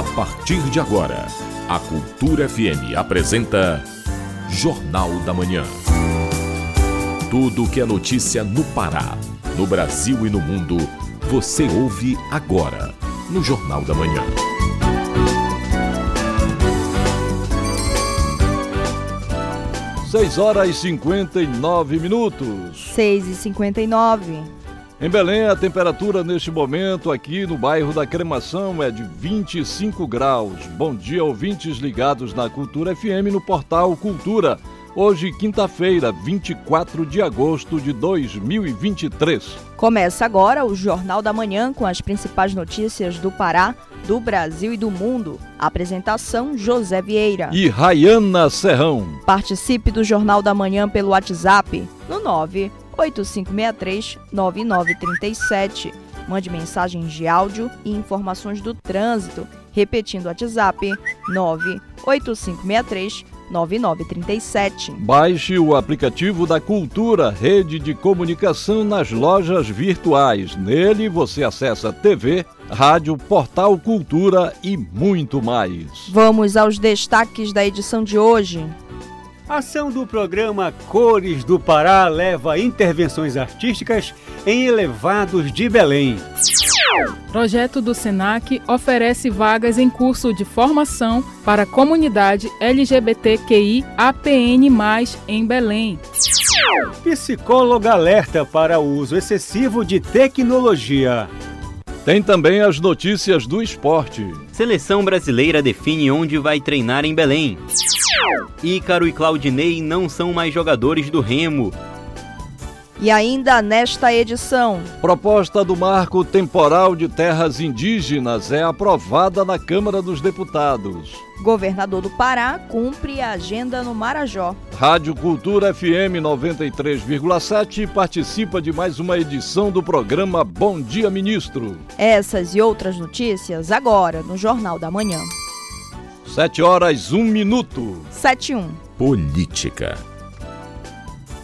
A partir de agora, a Cultura FM apresenta Jornal da Manhã. Tudo que é notícia no Pará, no Brasil e no mundo, você ouve agora no Jornal da Manhã. Seis horas e cinquenta e nove minutos. Seis e cinquenta e nove. Em Belém, a temperatura neste momento aqui no bairro da Cremação é de 25 graus. Bom dia, ouvintes ligados na Cultura FM no portal Cultura. Hoje, quinta-feira, 24 de agosto de 2023. Começa agora o Jornal da Manhã com as principais notícias do Pará, do Brasil e do mundo. Apresentação José Vieira e Rayana Serrão. Participe do Jornal da Manhã pelo WhatsApp no 9 8563-9937. Mande mensagens de áudio e informações do trânsito. Repetindo o WhatsApp 98563 9937. Baixe o aplicativo da Cultura, rede de comunicação nas lojas virtuais. Nele você acessa TV, rádio, portal Cultura e muito mais. Vamos aos destaques da edição de hoje. A ação do programa Cores do Pará leva intervenções artísticas em elevados de Belém. Projeto do SENAC oferece vagas em curso de formação para a comunidade LGBTQI APN+, em Belém. Psicóloga alerta para o uso excessivo de tecnologia. Tem também as notícias do esporte. Seleção brasileira define onde vai treinar em Belém. Ícaro e Claudinei não são mais jogadores do Remo. E ainda nesta edição. Proposta do marco temporal de terras indígenas é aprovada na Câmara dos Deputados. Governador do Pará cumpre a agenda no Marajó. Rádio Cultura FM 93,7 participa de mais uma edição do programa Bom Dia Ministro. Essas e outras notícias agora no Jornal da Manhã. 7 horas, 1 minuto. 7 1. Política.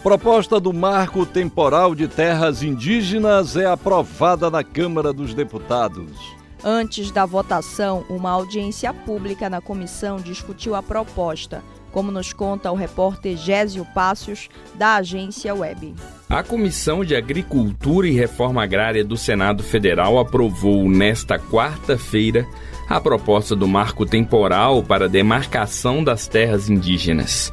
Proposta do Marco Temporal de Terras Indígenas é aprovada na Câmara dos Deputados. Antes da votação, uma audiência pública na comissão discutiu a proposta, como nos conta o repórter Gésio Passos, da agência Web. A Comissão de Agricultura e Reforma Agrária do Senado Federal aprovou nesta quarta-feira a proposta do marco temporal para demarcação das terras indígenas.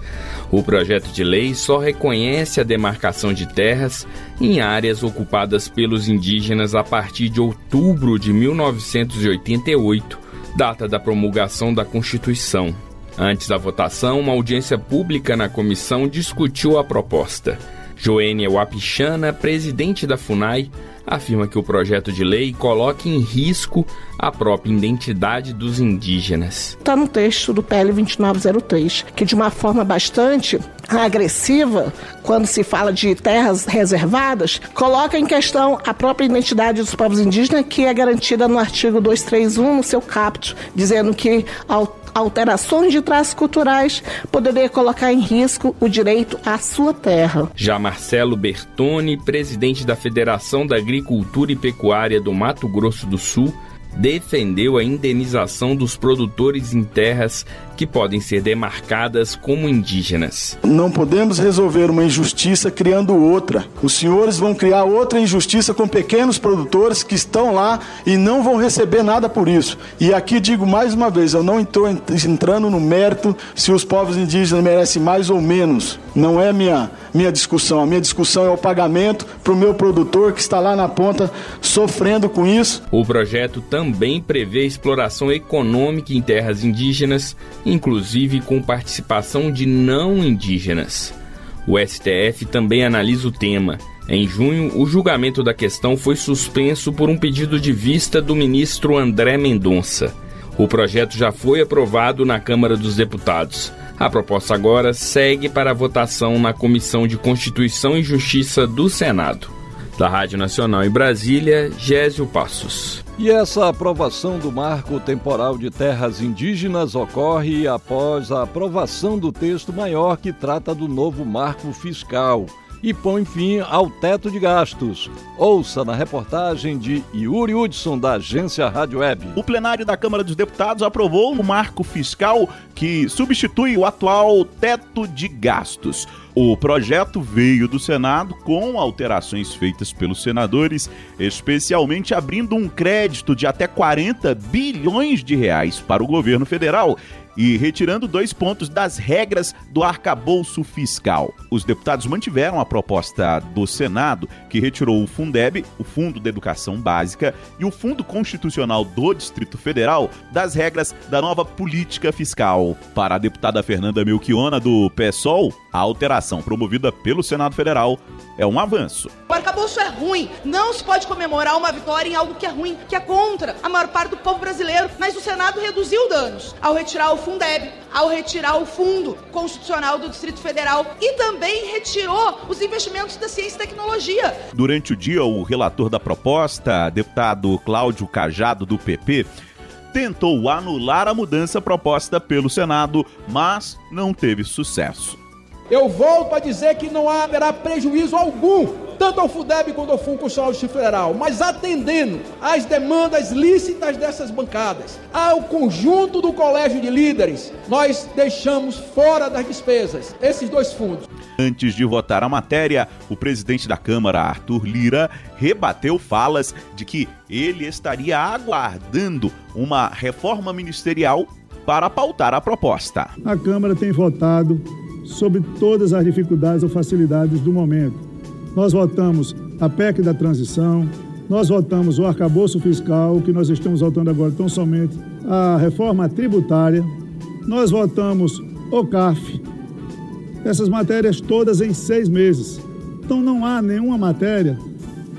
O projeto de lei só reconhece a demarcação de terras em áreas ocupadas pelos indígenas a partir de outubro de 1988, data da promulgação da Constituição. Antes da votação, uma audiência pública na comissão discutiu a proposta. Joênia Wapichana, presidente da FUNAI, afirma que o projeto de lei coloca em risco a própria identidade dos indígenas. Está no texto do PL 2903, que de uma forma bastante agressiva, quando se fala de terras reservadas, coloca em questão a própria identidade dos povos indígenas, que é garantida no artigo 231, no seu caput, dizendo que ao alterações de traços culturais poderia colocar em risco o direito à sua terra. Já Marcelo Bertoni, presidente da Federação da Agricultura e Pecuária do Mato Grosso do Sul, defendeu a indenização dos produtores em terras que podem ser demarcadas como indígenas. Não podemos resolver uma injustiça criando outra. Os senhores vão criar outra injustiça com pequenos produtores que estão lá e não vão receber nada por isso. E aqui digo mais uma vez, eu não estou entrando no mérito se os povos indígenas merecem mais ou menos. Não é minha minha discussão. A minha discussão é o pagamento para o meu produtor que está lá na ponta sofrendo com isso. O projeto também prevê exploração econômica em terras indígenas, inclusive com participação de não indígenas. O STF também analisa o tema. Em junho, o julgamento da questão foi suspenso por um pedido de vista do ministro André Mendonça. O projeto já foi aprovado na Câmara dos Deputados. A proposta agora segue para votação na Comissão de Constituição e Justiça do Senado. Da Rádio Nacional em Brasília, Gésio Passos. E essa aprovação do marco temporal de terras indígenas ocorre após a aprovação do texto maior que trata do novo marco fiscal e põe fim ao teto de gastos. Ouça na reportagem de Yuri Hudson, da agência Rádio Web. O plenário da Câmara dos Deputados aprovou o marco fiscal que substitui o atual teto de gastos. O projeto veio do Senado com alterações feitas pelos senadores, especialmente abrindo um crédito de até 40 bilhões de reais para o governo federal e retirando dois pontos das regras do arcabouço fiscal. Os deputados mantiveram a proposta do Senado, que retirou o Fundeb, o Fundo de Educação Básica, e o Fundo Constitucional do Distrito Federal das regras da nova política fiscal. Para a deputada Fernanda Melchiona, do PSOL, a alteração promovida pelo Senado Federal é um avanço. O arcabouço é ruim. Não se pode comemorar uma vitória em algo que é ruim, que é contra a maior parte do povo brasileiro. Mas o Senado reduziu danos ao retirar o Fundeb, ao retirar o Fundo Constitucional do Distrito Federal e também retirou os investimentos da ciência e tecnologia. Durante o dia, o relator da proposta, deputado Cláudio Cajado, do PP, tentou anular a mudança proposta pelo Senado, mas não teve sucesso. Eu volto a dizer que não haverá prejuízo algum, tanto ao FUDEB quanto ao Fundo Constitucional Federal, mas atendendo às demandas lícitas dessas bancadas, ao conjunto do colégio de líderes, nós deixamos fora das despesas esses dois fundos. Antes de votar a matéria, o presidente da Câmara, Arthur Lira, rebateu falas de que ele estaria aguardando uma reforma ministerial para pautar a proposta. A Câmara tem votado sobre todas as dificuldades ou facilidades do momento. Nós votamos a PEC da transição, nós votamos o arcabouço fiscal, que nós estamos votando agora tão somente a reforma tributária, nós votamos o CAF, essas matérias todas em seis meses. Então não há nenhuma matéria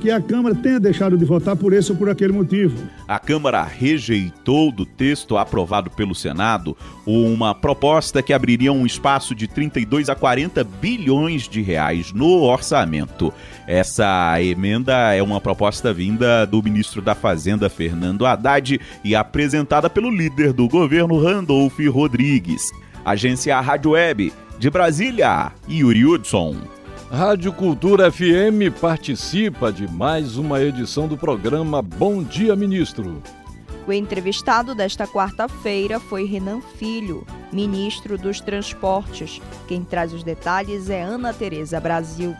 que a Câmara tenha deixado de votar por esse ou por aquele motivo. A Câmara rejeitou do texto aprovado pelo Senado uma proposta que abriria um espaço de 32 a 40 bilhões de reais no orçamento. Essa emenda é uma proposta vinda do ministro da Fazenda, Fernando Haddad, e apresentada pelo líder do governo, Randolph Rodrigues. Agência Rádio Web, de Brasília, Yuri Hudson. Rádio Cultura FM participa de mais uma edição do programa Bom Dia Ministro. O entrevistado desta quarta-feira foi Renan Filho, ministro dos Transportes. Quem traz os detalhes é Ana Tereza Brasil.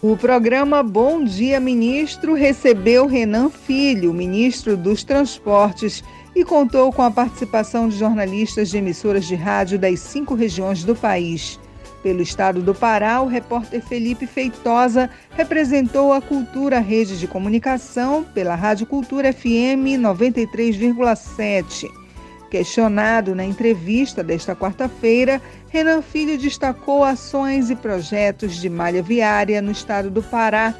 O programa Bom Dia Ministro recebeu Renan Filho, ministro dos Transportes, e contou com a participação de jornalistas de emissoras de rádio das cinco regiões do país. Pelo estado do Pará, o repórter Felipe Feitosa representou a Cultura Rede de Comunicação pela Rádio Cultura FM 93,7. Questionado na entrevista desta quarta-feira, Renan Filho destacou ações e projetos de malha viária no estado do Pará,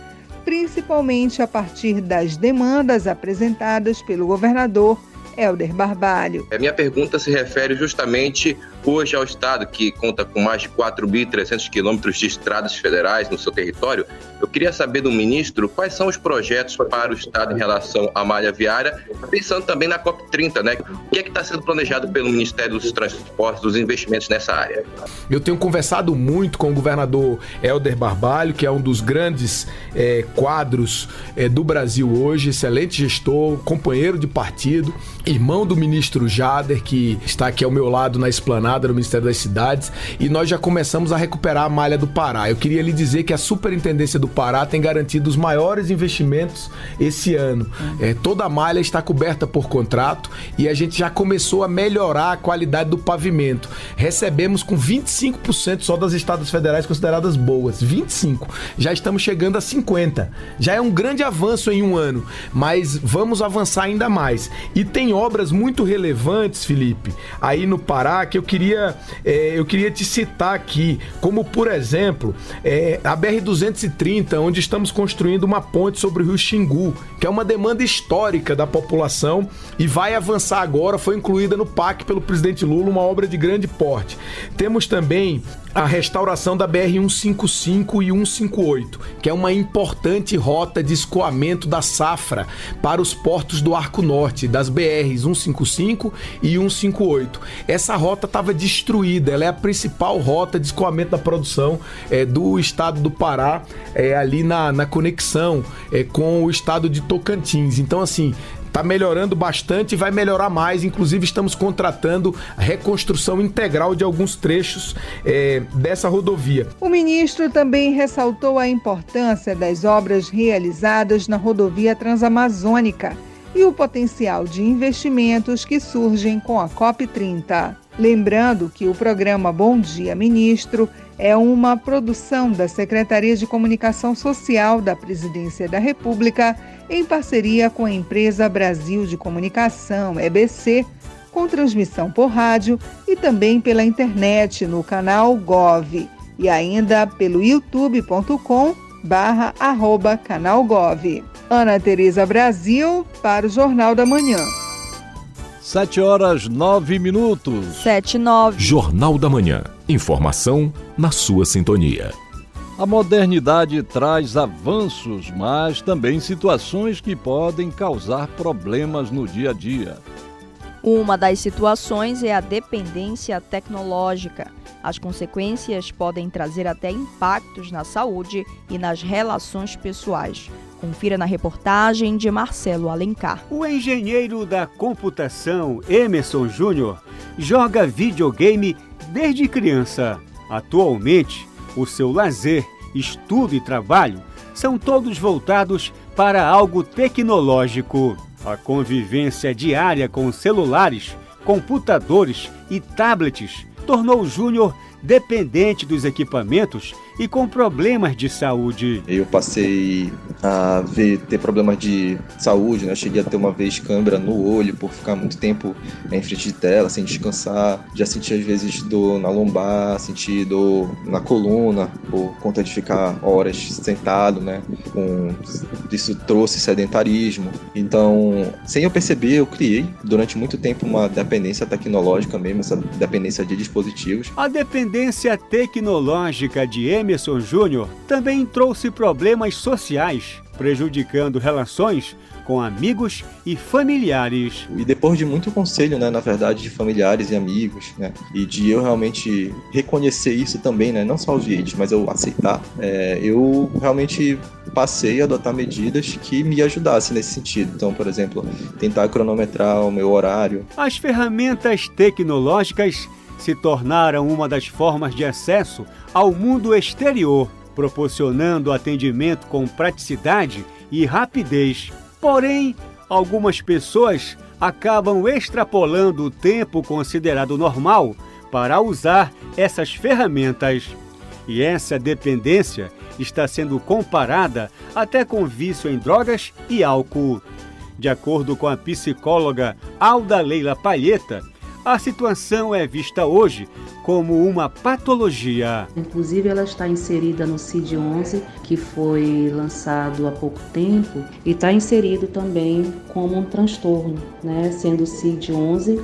principalmente a partir das demandas apresentadas pelo governador Helder Barbalho. A minha pergunta se refere justamente hoje ao Estado, que conta com mais de 4.300 quilômetros de estradas federais no seu território. Eu queria saber do ministro quais são os projetos para o Estado em relação à malha viária, pensando também na COP30, né? O que é que está sendo planejado pelo Ministério dos Transportes, dos investimentos nessa área? Eu tenho conversado muito com o governador Helder Barbalho, que é um dos grandes é, quadros é, do Brasil hoje, excelente gestor, companheiro de partido, irmão do ministro Jader, que está aqui ao meu lado na esplanada do Ministério das Cidades, e nós já começamos a recuperar a malha do Pará. Eu queria lhe dizer que a Superintendência do Pará tem garantido os maiores investimentos esse ano. É, toda a malha está coberta por contrato e a gente já começou a melhorar a qualidade do pavimento. Recebemos com 25% só das estados federais consideradas boas. 25. Já estamos chegando a 50. Já é um grande avanço em um ano, mas vamos avançar ainda mais. E tem obras muito relevantes, Felipe, aí no Pará, que eu queria, é, eu queria te citar aqui, como por exemplo, é, a BR-230, onde estamos construindo uma ponte sobre o rio Xingu, que é uma demanda histórica da população e vai avançar agora, foi incluída no PAC pelo presidente Lula, uma obra de grande porte. Temos também a restauração da BR-155 e 158, que é uma importante rota de escoamento da safra para os portos do Arco Norte, das BRs 155 e 158. Essa rota estava destruída, ela é a principal rota de escoamento da produção é, do estado do Pará, é, ali na, na conexão é, com o estado de Tocantins. Então, assim, está melhorando bastante e vai melhorar mais. Inclusive, estamos contratando a reconstrução integral de alguns trechos é, dessa rodovia. O ministro também ressaltou a importância das obras realizadas na rodovia transamazônica e o potencial de investimentos que surgem com a COP30. Lembrando que o programa Bom Dia Ministro é uma produção da Secretaria de Comunicação Social da Presidência da República em parceria com a empresa Brasil de Comunicação, EBC, com transmissão por rádio e também pela internet no canal Gov e ainda pelo youtube.com barra arroba canal Gov. Ana Tereza Brasil para o Jornal da Manhã. Sete horas nove minutos. Sete nove. Jornal da Manhã. Informação na sua sintonia. A modernidade traz avanços, mas também situações que podem causar problemas no dia a dia. Uma das situações é a dependência tecnológica. As consequências podem trazer até impactos na saúde e nas relações pessoais. Confira na reportagem de Marcelo Alencar. O engenheiro da computação Emerson Júnior joga videogame desde criança. Atualmente, o seu lazer, estudo e trabalho são todos voltados para algo tecnológico. A convivência diária com celulares, computadores e tablets tornou o Júnior dependente dos equipamentos e com problemas de saúde. Eu passei a ver, ter problemas de saúde, né? Cheguei a ter uma vez câmera no olho por ficar muito tempo em frente de tela, sem descansar. Já senti às vezes dor na lombar, senti dor na coluna por conta de ficar horas sentado, né? Com... Isso trouxe sedentarismo. Então, sem eu perceber, eu criei durante muito tempo uma dependência tecnológica mesmo, essa dependência de dispositivos. A dependência tecnológica de Emerson Júnior também trouxe problemas sociais, prejudicando relações com amigos e familiares. E depois de muito conselho, né, na verdade, de familiares e amigos, né, e de eu realmente reconhecer isso também, né, não só os vídeos, mas eu aceitar, é, eu realmente passei a adotar medidas que me ajudassem nesse sentido. Então, por exemplo, tentar cronometrar o meu horário. As ferramentas tecnológicas se tornaram uma das formas de acesso ao mundo exterior, proporcionando atendimento com praticidade e rapidez. Porém, algumas pessoas acabam extrapolando o tempo considerado normal para usar essas ferramentas. E essa dependência está sendo comparada até com vício em drogas e álcool. De acordo com a psicóloga Alda Leila Palheta, a situação é vista hoje como uma patologia. Inclusive, ela está inserida no CID-11, que foi lançado há pouco tempo, e está inserido também como um transtorno, né? sendo o CID-11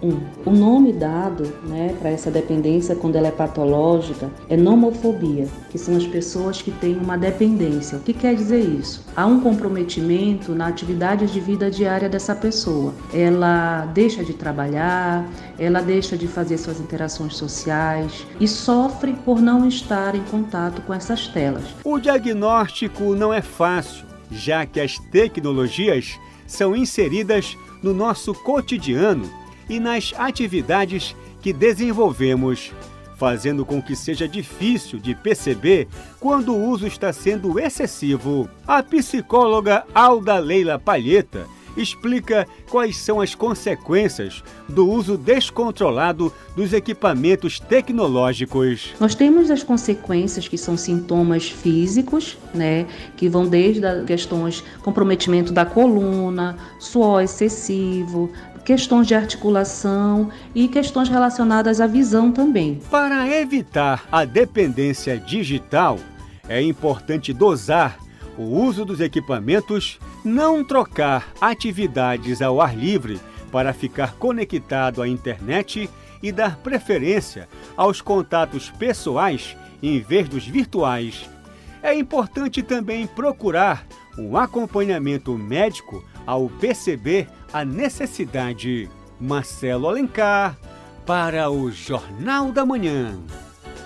651. O nome dado né, para essa dependência, quando ela é patológica, é nomofobia, que são as pessoas que têm uma dependência. O que quer dizer isso? Há um comprometimento na atividade de vida diária dessa pessoa. Ela deixa de trabalhar, ela deixa de fazer suas interações sociais e sofre por não estar em contato com essas telas. O diagnóstico não é fácil, já que as tecnologias são inseridas no nosso cotidiano e nas atividades que desenvolvemos, fazendo com que seja difícil de perceber quando o uso está sendo excessivo. A psicóloga Alda Leila Palheta explica quais são as consequências do uso descontrolado dos equipamentos tecnológicos. Nós temos as consequências que são sintomas físicos, né, que vão desde questões comprometimento da coluna, suor excessivo, questões de articulação e questões relacionadas à visão também. Para evitar a dependência digital, é importante dosar o uso dos equipamentos, não trocar atividades ao ar livre para ficar conectado à internet e dar preferência aos contatos pessoais em vez dos virtuais. É importante também procurar um acompanhamento médico ao perceber a necessidade. Marcelo Alencar, para o Jornal da Manhã.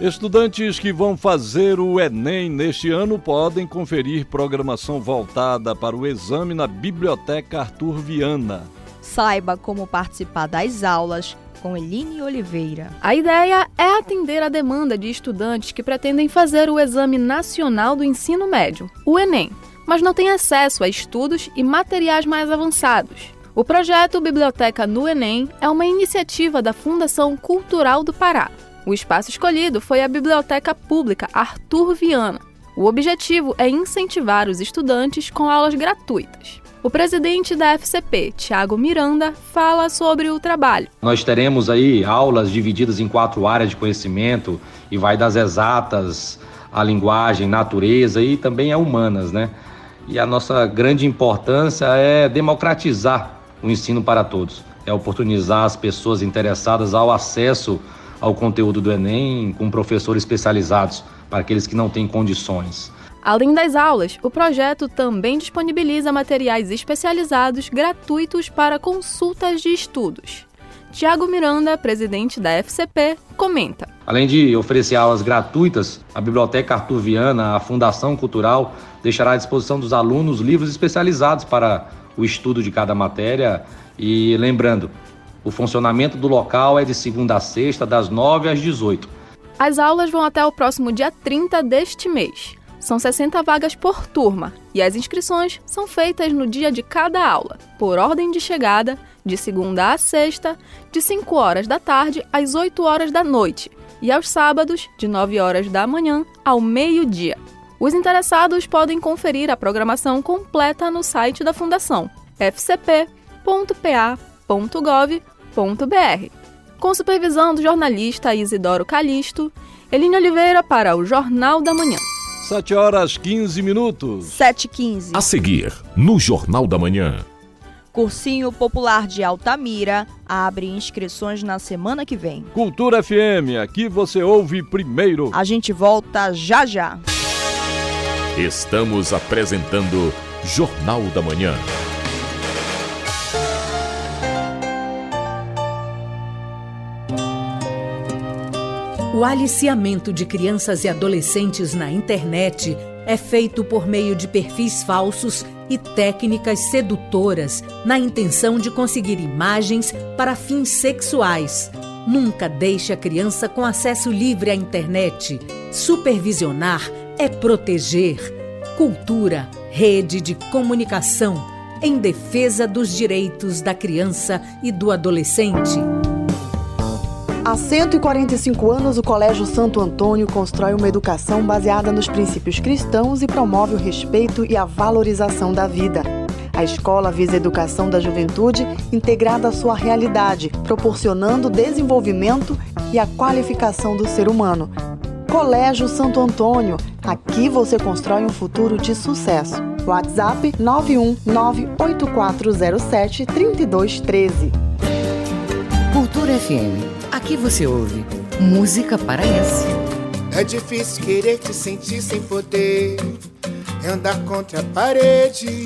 Estudantes que vão fazer o Enem neste ano podem conferir programação voltada para o exame na Biblioteca Arthur Viana. Saiba como participar das aulas com Eline Oliveira. A ideia é atender a demanda de estudantes que pretendem fazer o Exame Nacional do Ensino Médio, o Enem, mas não têm acesso a estudos e materiais mais avançados. O projeto Biblioteca no Enem é uma iniciativa da Fundação Cultural do Pará. O espaço escolhido foi a Biblioteca Pública Arthur Viana. O objetivo é incentivar os estudantes com aulas gratuitas. O presidente da FCP, Tiago Miranda, fala sobre o trabalho. Nós teremos aí aulas divididas em quatro áreas de conhecimento e vai das exatas à linguagem, natureza e também a humanas, né? E a nossa grande importância é democratizar o ensino para todos, é oportunizar as pessoas interessadas ao acesso ao conteúdo do Enem com professores especializados para aqueles que não têm condições. Além das aulas, o projeto também disponibiliza materiais especializados gratuitos para consultas de estudos. Tiago Miranda, presidente da FCP, comenta. Além de oferecer aulas gratuitas, a Biblioteca Arthur Viana, a Fundação Cultural, deixará à disposição dos alunos livros especializados para o estudo de cada matéria. E lembrando, o funcionamento do local é de segunda a sexta, das 9 às 18. As aulas vão até o próximo dia 30 deste mês. São 60 vagas por turma e as inscrições são feitas no dia de cada aula, por ordem de chegada, de segunda a sexta, de 5 horas da tarde às 8 horas da noite e aos sábados, de 9 horas da manhã ao meio-dia. Os interessados podem conferir a programação completa no site da Fundação fcp.pa.gov.br. Com supervisão do jornalista Isidoro Calixto, Eline Oliveira para o Jornal da Manhã. 7 horas 15 minutos. 7 15 A seguir, no Jornal da Manhã. Cursinho Popular de Altamira abre inscrições na semana que vem. Cultura FM, aqui você ouve primeiro. A gente volta já já. Estamos apresentando Jornal da Manhã. O aliciamento de crianças e adolescentes na internet é feito por meio de perfis falsos e técnicas sedutoras na intenção de conseguir imagens para fins sexuais. Nunca deixe a criança com acesso livre à internet. Supervisionar é proteger. Cultura, rede de comunicação em defesa dos direitos da criança e do adolescente. Há 145 anos, o Colégio Santo Antônio constrói uma educação baseada nos princípios cristãos e promove o respeito e a valorização da vida. A escola visa a educação da juventude integrada à sua realidade, proporcionando desenvolvimento e a qualificação do ser humano. Colégio Santo Antônio, aqui você constrói um futuro de sucesso. WhatsApp 91984073213. Cultura FM. Aqui você ouve música paraense. É difícil querer te sentir sem poder. É andar contra a parede.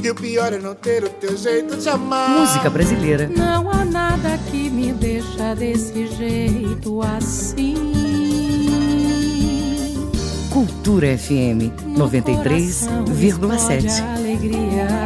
E o pior é não ter o teu jeito de amar. Música brasileira. Não há nada que me deixa desse jeito assim. Cultura FM 93,7.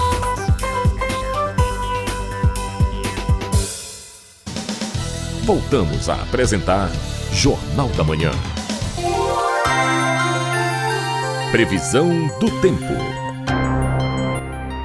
Voltamos a apresentar Jornal da Manhã. Previsão do tempo.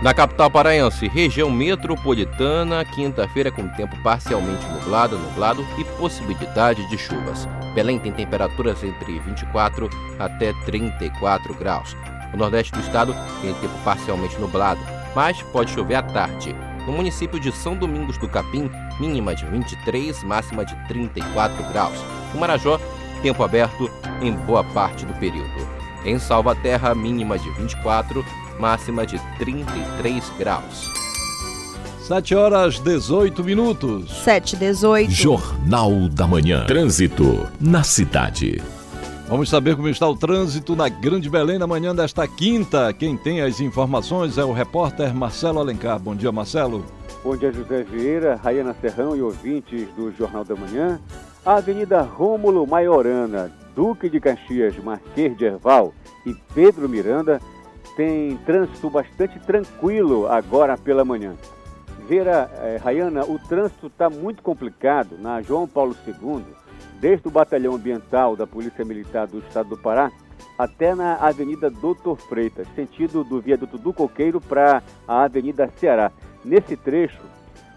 Na capital paraense, região metropolitana, quinta-feira com tempo parcialmente nublado, nublado e possibilidade de chuvas. Belém tem temperaturas entre 24 até 34 graus. O nordeste do estado tem tempo parcialmente nublado, mas pode chover à tarde. No município de São Domingos do Capim, mínima de 23, máxima de 34 graus. No Marajó, tempo aberto em boa parte do período. Em Salvaterra, mínima de 24, máxima de 33 graus. 7 horas 18 minutos. 7 18. Jornal da Manhã. Trânsito na cidade. Vamos saber como está o trânsito na Grande Belém na manhã desta quinta. Quem tem as informações é o repórter Marcelo Alencar. Bom dia, Marcelo. Bom dia, José Vieira, Raiana Serrão e ouvintes do Jornal da Manhã. A Avenida Rômulo Maiorana, Duque de Caxias, Marquês de Erval e Pedro Miranda tem trânsito bastante tranquilo agora pela manhã. Vera, eh, Rayana, o trânsito está muito complicado na João Paulo II, desde o Batalhão Ambiental da Polícia Militar do Estado do Pará até na Avenida Doutor Freitas, sentido do viaduto do Coqueiro para a Avenida Ceará. Nesse trecho,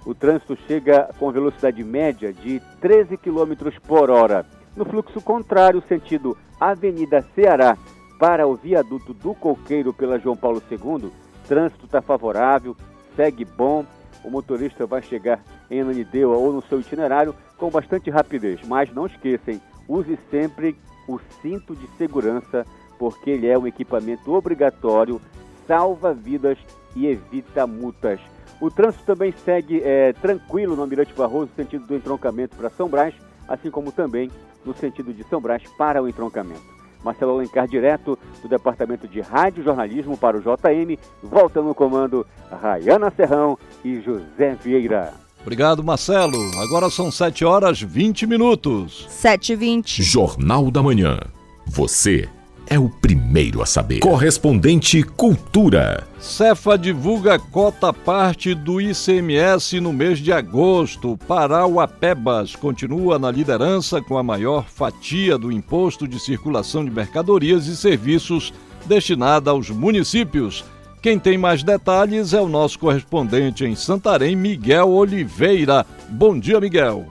o trânsito chega com velocidade média de 13 km por hora. No fluxo contrário, sentido Avenida Ceará para o viaduto do Coqueiro pela João Paulo II, trânsito está favorável, segue bom, o motorista vai chegar em Ananindeua ou no seu itinerário com bastante rapidez. Mas não esqueçam, use sempre o cinto de segurança, porque ele é um equipamento obrigatório, salva vidas e evita multas. O trânsito também segue é, tranquilo no Almirante Barroso, no sentido do entroncamento para São Brás, assim como também no sentido de São Brás para o entroncamento. Marcelo Alencar, direto do Departamento de Rádio Jornalismo para o JM. Volta no comando Rayana Serrão e José Vieira. Obrigado, Marcelo. Agora são 7 horas 20 minutos. 7 e 20. Jornal da Manhã. Você é o primeiro a saber. Correspondente Cultura. Cefa divulga cota parte do ICMS no mês de agosto. Parauapebas continua na liderança com a maior fatia do imposto de circulação de mercadorias e serviços destinada aos municípios. Quem tem mais detalhes é o nosso correspondente em Santarém, Miguel Oliveira. Bom dia, Miguel.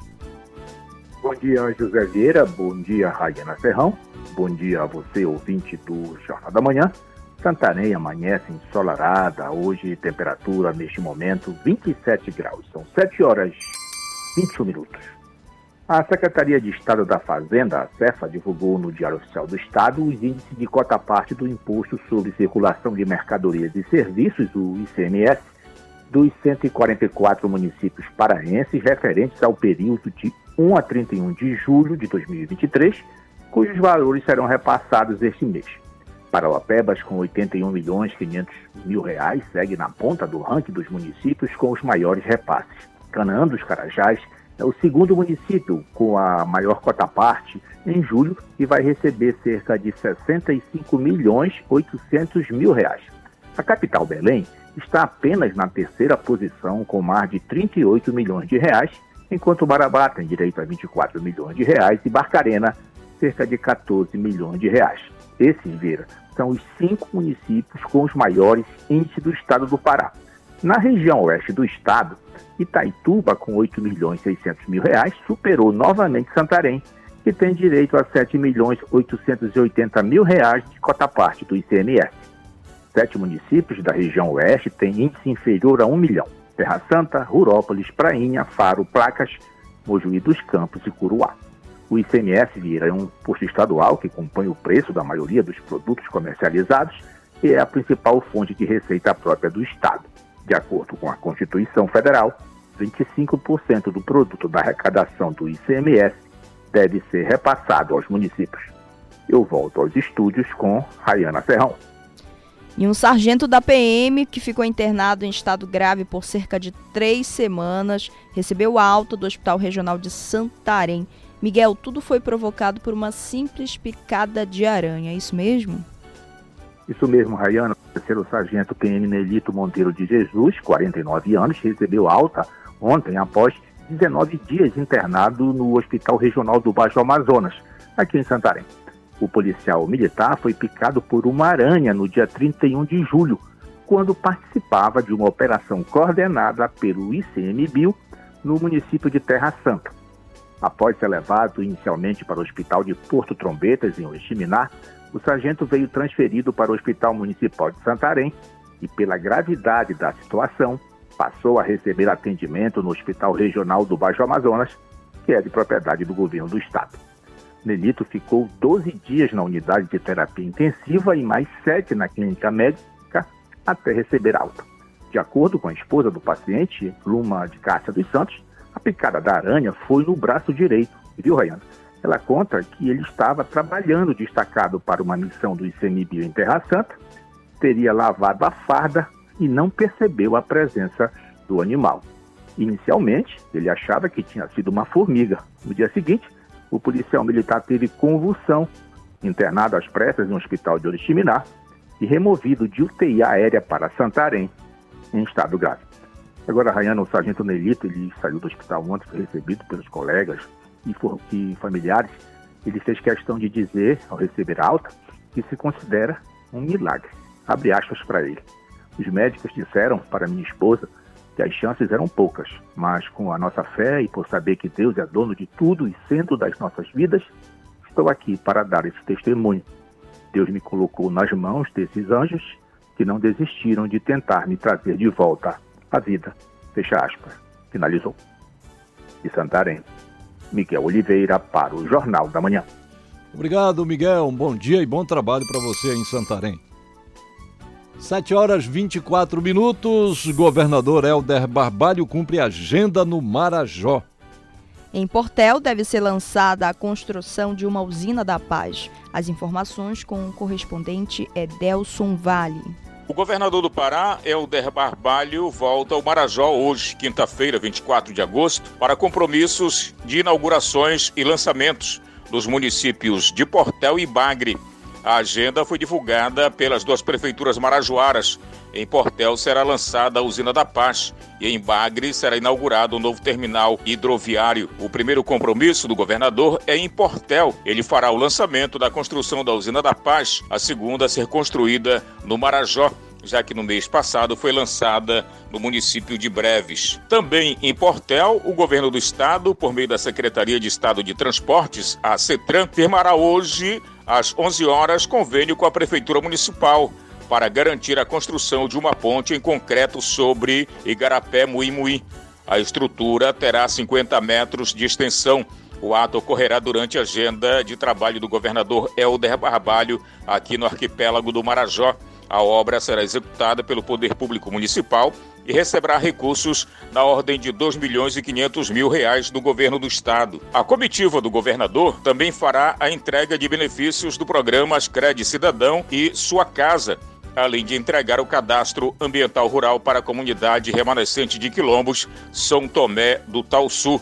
Bom dia, José Vieira. Bom dia, Raiana Ferrão. Bom dia a você, ouvinte do Jornal da Manhã. Santarém amanhece ensolarada, hoje temperatura neste momento 27 graus, são 7 horas 21 minutos. A Secretaria de Estado da Fazenda, a CEFA, divulgou no Diário Oficial do Estado os índices de cota parte do Imposto sobre Circulação de Mercadorias e Serviços, o ICMS, dos 144 municípios paraenses referentes ao período de 1 a 31 de julho de 2023 cujos valores serão repassados este mês. Parauapebas, com 81 milhões 500 mil reais, segue na ponta do ranking dos municípios com os maiores repasses. Canaã dos Carajás é o segundo município com a maior cota-parte em julho e vai receber cerca de 65 milhões 800 mil reais. A capital Belém está apenas na terceira posição com mais de 38 milhões de reais, enquanto Marabá tem direito a 24 milhões de reais e Barcarena cerca de 14 milhões de reais. Esses, Vera, são os cinco municípios com os maiores índices do estado do Pará. Na região oeste do estado, Itaituba, com 8 milhões 600 mil reais, superou novamente Santarém, que tem direito a 7 milhões 880 mil reais de cota-parte do ICMS. Sete municípios da região oeste têm índice inferior a 1 milhão. Terra Santa, Rurópolis, Prainha, Faro, Placas, Mojuí dos Campos e Curuá. O ICMS Vieira é um imposto estadual que compõe o preço da maioria dos produtos comercializados e é a principal fonte de receita própria do Estado. De acordo com a Constituição Federal, 25% do produto da arrecadação do ICMS deve ser repassado aos municípios. Eu volto aos estúdios com Rayana Ferrão. E um sargento da PM, que ficou internado em estado grave por cerca de três semanas, recebeu alta do Hospital Regional de Santarém Miguel, tudo foi provocado por uma simples picada de aranha, é isso mesmo? Isso mesmo, Rayana. Terceiro sargento PM Nelito Monteiro de Jesus, 49 anos, recebeu alta ontem após 19 dias internado no Hospital Regional do Baixo Amazonas, aqui em Santarém. O policial militar foi picado por uma aranha no dia 31 de julho, quando participava de uma operação coordenada pelo ICMBio no município de Terra Santa. Após ser levado inicialmente para o Hospital de Porto Trombetas, em Oriximiná, o sargento veio transferido para o Hospital Municipal de Santarém e, pela gravidade da situação, passou a receber atendimento no Hospital Regional do Baixo Amazonas, que é de propriedade do governo do estado. Nelito ficou 12 dias na unidade de terapia intensiva e mais 7 na clínica médica até receber alta. De acordo com a esposa do paciente, Luma de Cássia dos Santos, a picada da aranha foi no braço direito, viu, Rayana? Ela conta que ele estava trabalhando destacado para uma missão do ICMBio em Terra Santa, teria lavado a farda e não percebeu a presença do animal. Inicialmente, ele achava que tinha sido uma formiga. No dia seguinte, o policial militar teve convulsão, internado às pressas no hospital de Oriximiná e removido de UTI aérea para Santarém, em estado grave. Agora, Rayana, o sargento Nelito, ele saiu do hospital ontem, foi recebido pelos colegas e, for, e familiares. Ele fez questão de dizer, ao receber alta, que se considera um milagre. Abre aspas para ele. Os médicos disseram para minha esposa que as chances eram poucas, mas com a nossa fé e por saber que Deus é dono de tudo e centro das nossas vidas, estou aqui para dar esse testemunho. Deus me colocou nas mãos desses anjos que não desistiram de tentar me trazer de volta a vida. Fecha aspas. Finalizou. De Santarém, Miguel Oliveira para o Jornal da Manhã. Obrigado, Miguel. Um bom dia e bom trabalho para você em Santarém. 7 horas 24 minutos. Governador Helder Barbalho cumpre agenda no Marajó. Em Portel deve ser lançada a construção de uma usina da paz. As informações com o correspondente Edelson Vale. O governador do Pará, Helder Barbalho, volta ao Marajó hoje, quinta-feira, 24 de agosto, para compromissos de inaugurações e lançamentos nos municípios de Portel e Bagre. A agenda foi divulgada pelas duas prefeituras marajoaras. Em Portel será lançada a Usina da Paz e em Bagre será inaugurado um novo terminal hidroviário. O primeiro compromisso do governador é em Portel. Ele fará o lançamento da construção da Usina da Paz, a segunda a ser construída no Marajó já que no mês passado foi lançada no município de Breves. Também em Portel, o governo do estado, por meio da Secretaria de Estado de Transportes, a CETRAN, firmará hoje, às 11 horas, convênio com a Prefeitura Municipal para garantir a construção de uma ponte em concreto sobre Igarapé Muimui. A estrutura terá 50 metros de extensão. O ato ocorrerá durante a agenda de trabalho do governador Helder Barbalho aqui no arquipélago do Marajó. A obra será executada pelo Poder Público Municipal e receberá recursos na ordem de 2 milhões e 500 mil reais do governo do estado. A comitiva do governador também fará a entrega de benefícios do programa Ascred Cidadão e Sua Casa, além de entregar o cadastro ambiental rural para a comunidade remanescente de Quilombos, São Tomé do Talsu.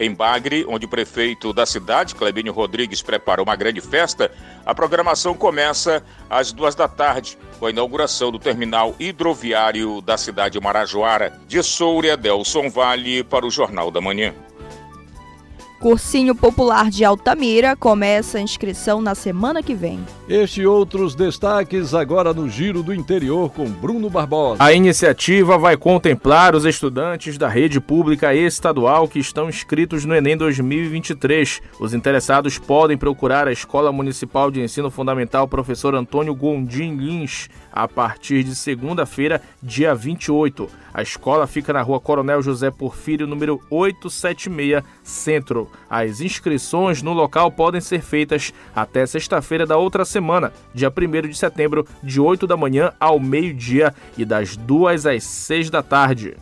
Em Bagre, onde o prefeito da cidade, Clebinho Rodrigues, prepara uma grande festa, a programação começa às duas da tarde, com a inauguração do terminal hidroviário da cidade de Marajoara. De Soura, Delson Vale, para o Jornal da Manhã. Cursinho Popular de Altamira começa a inscrição na semana que vem. Este e outros destaques agora no Giro do Interior com Bruno Barbosa. A iniciativa vai contemplar os estudantes da rede pública estadual que estão inscritos no Enem 2023. Os interessados podem procurar a Escola Municipal de Ensino Fundamental Professor Antônio Gondim Lins a partir de segunda-feira, dia 28. A escola fica na rua Coronel José Porfírio, número 876, Centro. As inscrições no local podem ser feitas até sexta-feira da outra semana, dia 1 de setembro, de 8 da manhã ao meio-dia e das 2 às 6 da tarde.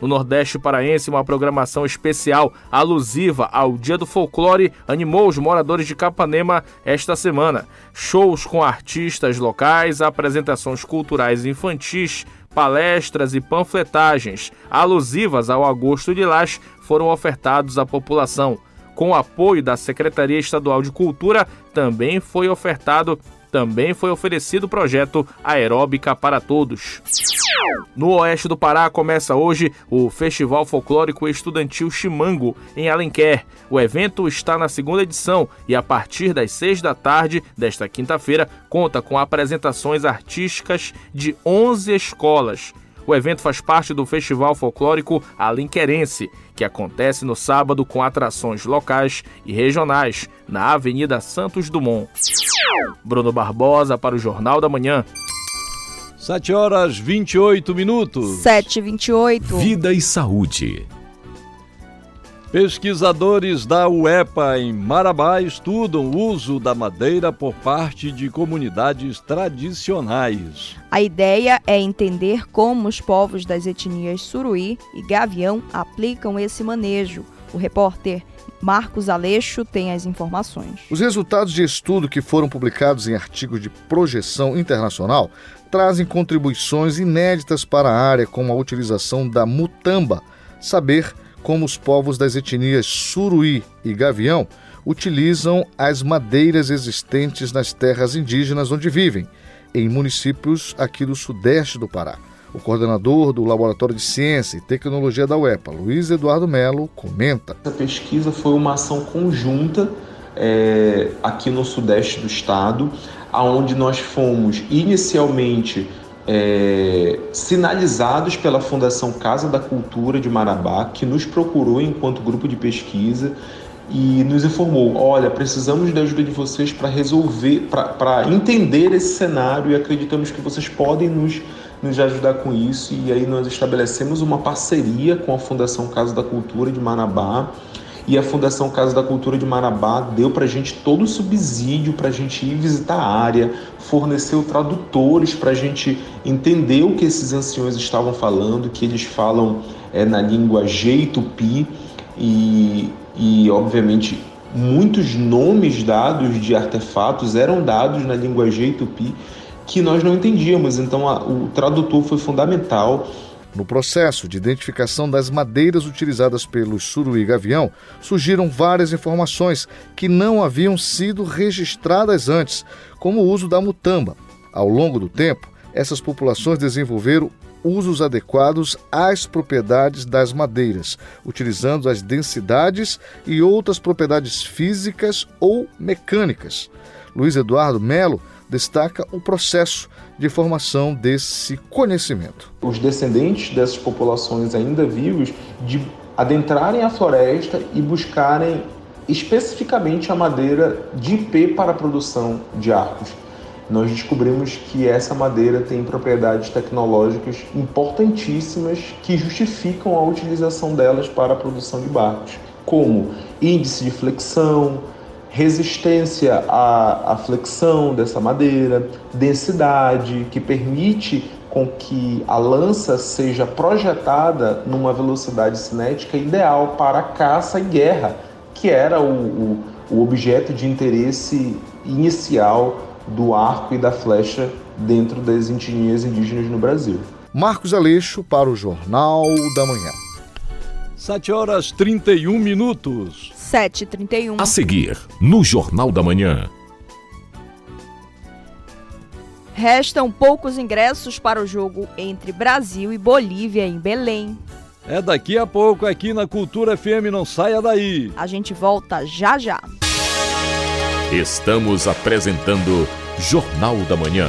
No Nordeste Paraense, uma programação especial alusiva ao Dia do Folclore animou os moradores de Capanema esta semana. Shows com artistas locais, apresentações culturais infantis, palestras e panfletagens alusivas ao Agosto de Lás foram ofertados à população. Com o apoio da Secretaria Estadual de Cultura, também foi ofertado também foi oferecido o projeto Aeróbica para Todos. No oeste do Pará começa hoje o Festival Folclórico Estudantil Chimango, em Alenquer. O evento está na segunda edição e, a partir das seis da tarde desta quinta-feira, conta com apresentações artísticas de 11 escolas. O evento faz parte do Festival Folclórico Alenquerense, que acontece no sábado com atrações locais e regionais na Avenida Santos Dumont. Bruno Barbosa para o Jornal da Manhã. 7 horas 28 minutos. 7 e 28. Vida e saúde. Pesquisadores da UEPA em Marabá estudam o uso da madeira por parte de comunidades tradicionais. A ideia é entender como os povos das etnias Suruí e Gavião aplicam esse manejo. O repórter Marcos Aleixo tem as informações. Os resultados de estudo que foram publicados em artigos de projeção internacional trazem contribuições inéditas para a área, como a utilização da mutamba, saber como os povos das etnias Suruí e Gavião utilizam as madeiras existentes nas terras indígenas onde vivem, em municípios aqui do sudeste do Pará. O coordenador do Laboratório de Ciência e Tecnologia da UEPA, Luiz Eduardo Melo, comenta. Essa pesquisa foi uma ação conjunta é, aqui no sudeste do estado, aonde nós fomos inicialmente é, sinalizados pela Fundação Casa da Cultura de Marabá, que nos procurou enquanto grupo de pesquisa e nos informou: olha, precisamos da ajuda de vocês para resolver, para entender esse cenário e acreditamos que vocês podem nos, nos ajudar com isso. E aí nós estabelecemos uma parceria com a Fundação Casa da Cultura de Marabá e a Fundação Casa da Cultura de Marabá deu para a gente todo o subsídio para a gente ir visitar a área, forneceu tradutores para a gente entender o que esses anciões estavam falando, que eles falam é, na língua Jeitupi. E, e, obviamente, muitos nomes dados de artefatos eram dados na língua Jeitupi que nós não entendíamos, então a, o tradutor foi fundamental no processo de identificação das madeiras utilizadas pelos suruí gavião, surgiram várias informações que não haviam sido registradas antes, como o uso da mutamba. Ao longo do tempo, essas populações desenvolveram usos adequados às propriedades das madeiras, utilizando as densidades e outras propriedades físicas ou mecânicas. Luiz Eduardo Melo destaca o processo de formação desse conhecimento. Os descendentes dessas populações ainda vivos de adentrarem a floresta e buscarem especificamente a madeira de IP para a produção de arcos. Nós descobrimos que essa madeira tem propriedades tecnológicas importantíssimas que justificam a utilização delas para a produção de barcos, como índice de flexão, resistência à, à flexão dessa madeira, densidade, que permite com que a lança seja projetada numa velocidade cinética ideal para caça e guerra, que era o, o, o objeto de interesse inicial do arco e da flecha dentro das etnias indígenas no Brasil. Marcos Aleixo para o Jornal da Manhã. 7 horas 31 minutos. 7h31. A seguir, no Jornal da Manhã. Restam poucos ingressos para o jogo entre Brasil e Bolívia em Belém. É daqui a pouco aqui na Cultura FM, não saia daí. A gente volta já já. Estamos apresentando Jornal da Manhã.